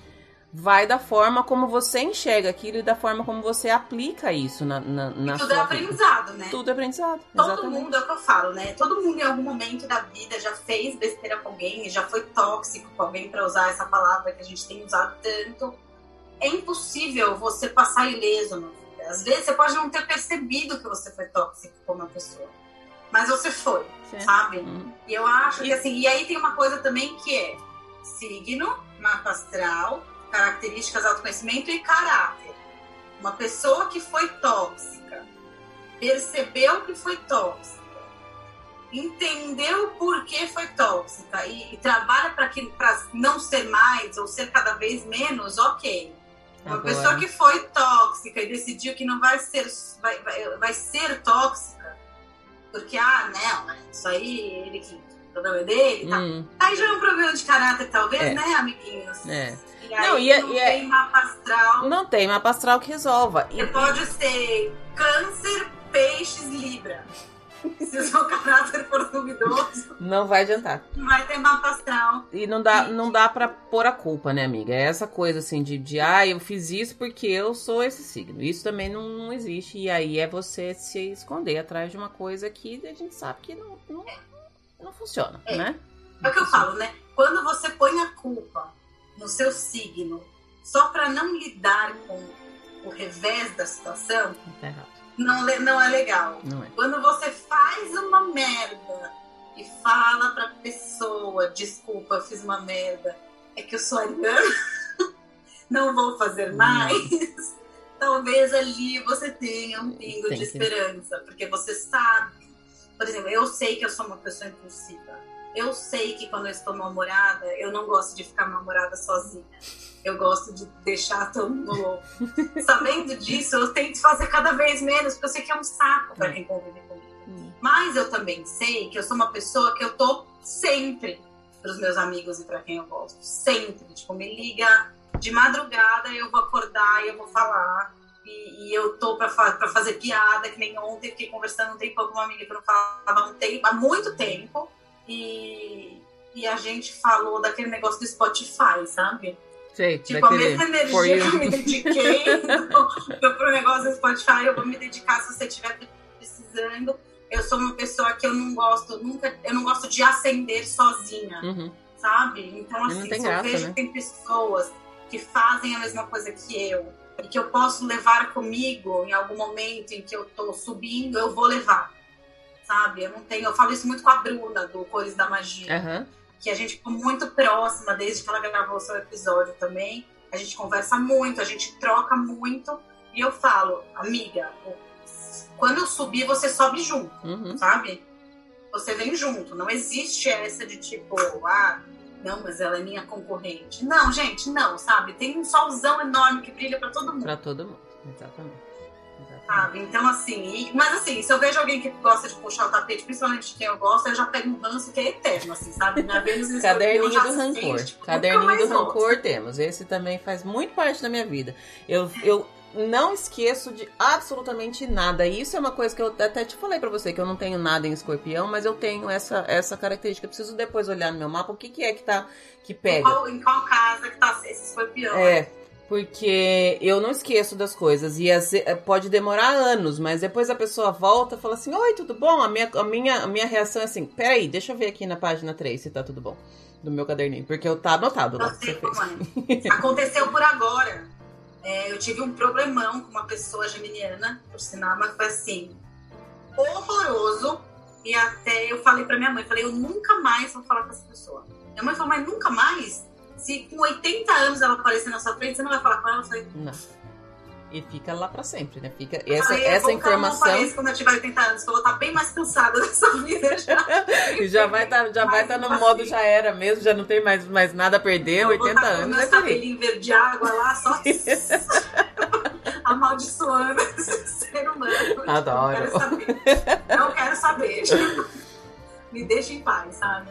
Vai da forma como você enxerga aquilo e da forma como você aplica isso na, na, na Tudo é sua aprendizado, vida. né? Tudo é aprendizado. Todo exatamente. mundo, é o que eu falo, né? Todo mundo em algum momento da vida já fez besteira com alguém, já foi tóxico com alguém, pra usar essa palavra que a gente tem usado tanto. É impossível você passar ileso na vida. Às vezes você pode não ter percebido que você foi tóxico com uma pessoa, mas você foi, Sim. sabe? Uhum. E eu acho que assim, e aí tem uma coisa também que é signo, mapa astral, características, autoconhecimento e caráter. Uma pessoa que foi tóxica, percebeu que foi tóxica, entendeu por que foi tóxica e, e trabalha para que para não ser mais ou ser cada vez menos, ok. Uma Agora- pessoa que foi tóxica e decidiu que não vai ser vai, vai, vai ser tóxica porque ah não isso aí ele que o problema é dele tá. Hum, aí já é um problema de caráter talvez É. né amiguinhos é. Aí Não, não, e é- e é- tem mapa astral Não tem mapa astral que resolva. E, pode ser câncer peixes libra se o seu caráter for duvidoso não vai adiantar. não vai ter mapa astral E não dá, não dá pra pôr a culpa, né, amiga? É essa coisa assim de, de ah, eu fiz isso porque eu sou esse signo. Isso também não, não existe. E aí é você se esconder atrás de uma coisa que a gente sabe que não, não, não funciona, É. né? É o que eu falo, né? Quando você põe a culpa no seu signo só para não lidar com o revés da situação, errado. não, não é legal. Não é. Quando você faz uma merda e fala pra pessoa, desculpa, eu fiz uma merda, é que eu sou ariana, não vou fazer mais, talvez ali você tenha um pingo Tem de que- esperança, porque você sabe. Por exemplo, eu sei que eu sou uma pessoa impulsiva. Eu sei que quando eu estou mal-humorada, eu não gosto de ficar mal-humorada sozinha. Eu gosto de deixar todo mundo louco. Sabendo disso, eu tento fazer cada vez menos, porque eu sei que é um saco para quem convive comigo. Hum. Mas eu também sei que eu sou uma pessoa que eu tô sempre pros meus amigos e para quem eu gosto. Sempre. Tipo, me liga de madrugada, eu vou acordar e eu vou falar. E, e eu tô pra, fa pra fazer piada, que nem ontem fiquei conversando um tempo com uma amiga que eu não falava há, um tempo, há muito tempo. E, e a gente falou daquele negócio do Spotify, sabe? Sei, Tipo, a mesma for energia you. que eu me dediquei do, pro negócio do Spotify, eu vou me dedicar se você estiver precisando. Eu sou uma pessoa que eu não gosto, nunca, eu não gosto de acender sozinha, Uhum. sabe? Então, assim, se graça, eu vejo né? que tem pessoas que fazem a mesma coisa que eu e que eu posso levar comigo em algum momento em que eu tô subindo, eu vou levar. Sabe? Eu não tenho. Eu falo isso muito com a Bruna, do Cores da Magia Aham. que a gente ficou muito próxima desde que ela gravou o seu episódio também. A gente conversa muito, a gente troca muito. E eu falo, amiga, quando eu subir, você sobe junto, Uhum. sabe? Você vem junto. Não existe essa de tipo, ah, não, mas ela é minha concorrente. Não, gente, não, sabe? Tem um solzão enorme que brilha pra todo mundo. Pra todo mundo. Exatamente. Sabe? Então, assim, e- mas assim, se eu vejo alguém que gosta de puxar o tapete, principalmente de quem eu gosto, eu já pego um ranço que é eterno, assim, sabe? Minha Vênus em Escorpião Caderninho do rancor. tipo, Caderninho do rancor temos. Esse também faz muito parte da minha vida. Eu, eu não esqueço de absolutamente nada. Isso é uma coisa que eu até te falei pra você, que eu não tenho nada em escorpião, mas eu tenho essa, essa característica. Eu preciso depois olhar no meu mapa o que, que é que tá que Em pega. qual, em qual casa que tá esse escorpião? É, porque eu não esqueço das coisas. E ve- pode demorar anos, mas depois a pessoa volta e fala assim: Oi, tudo bom? A minha, a, minha, a minha reação é assim: Peraí, deixa eu ver aqui na página 3 se tá tudo bom. Do meu caderninho. Porque eu tá anotado lá. Você fez. Aconteceu por agora. É, eu tive um problemão com uma pessoa geminiana, por sinal, mas foi assim, horroroso. E até eu falei pra minha mãe, falei, eu nunca mais vou falar com essa pessoa. Minha mãe falou, mas nunca mais? Se com 80 anos ela aparecer na sua frente, você não vai falar com ela? Eu falei, Não. E fica lá pra sempre, né? Fica eu essa, é essa bom que ela não informação quando eu tiver 80 anos, falou, tá bem mais cansada dessa vida já. já vai tá, já vai tá no modo já era mesmo, já não tem mais, mais nada a perder, Eu vou 80 botar anos meus é feliz. cabelinhos verde água lá, só amaldiçoando esse ser humano. Adoro. Não quero saber. Não quero saber. tipo, Me deixa em paz, sabe?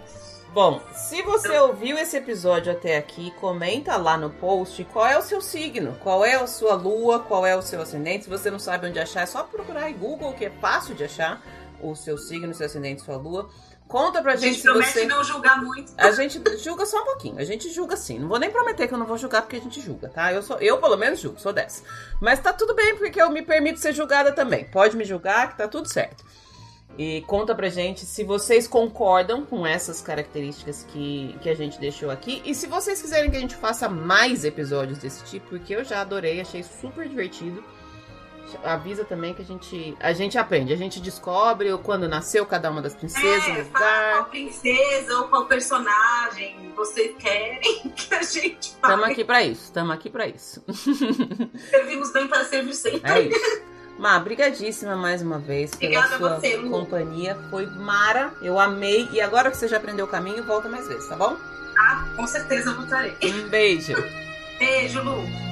Bom, se você ouviu esse episódio até aqui, comenta lá no post qual é o seu signo, qual é a sua lua, qual é o seu ascendente. Se você não sabe onde achar, é só procurar em Google, que é fácil de achar o seu signo, seu ascendente, sua lua. Conta pra gente, a gente promete se você. não julgar muito. A gente julga só um pouquinho. A gente julga sim. Não vou nem prometer que eu não vou julgar porque a gente julga, tá? Eu, sou, eu pelo menos, julgo, sou dessa. Mas tá tudo bem porque eu me permito ser julgada também. Pode me julgar que tá tudo certo. E conta pra gente se vocês concordam com essas características que, que a gente deixou aqui. E se vocês quiserem que a gente faça mais episódios desse tipo, porque eu já adorei, achei super divertido avisa também que a gente, a gente aprende, a gente descobre quando nasceu cada uma das princesas, é. Qual princesa ou qual personagem vocês querem que a gente fale. Estamos aqui para isso, estamos aqui para isso. Servimos bem para servir sempre. É isso. Má, brigadíssima mais uma vez pela Obrigada sua você, companhia. Foi mara, eu amei. E agora que você já aprendeu o caminho, volta mais vezes, tá bom? Tá? Com certeza eu voltarei. Um beijo. Beijo, Lu.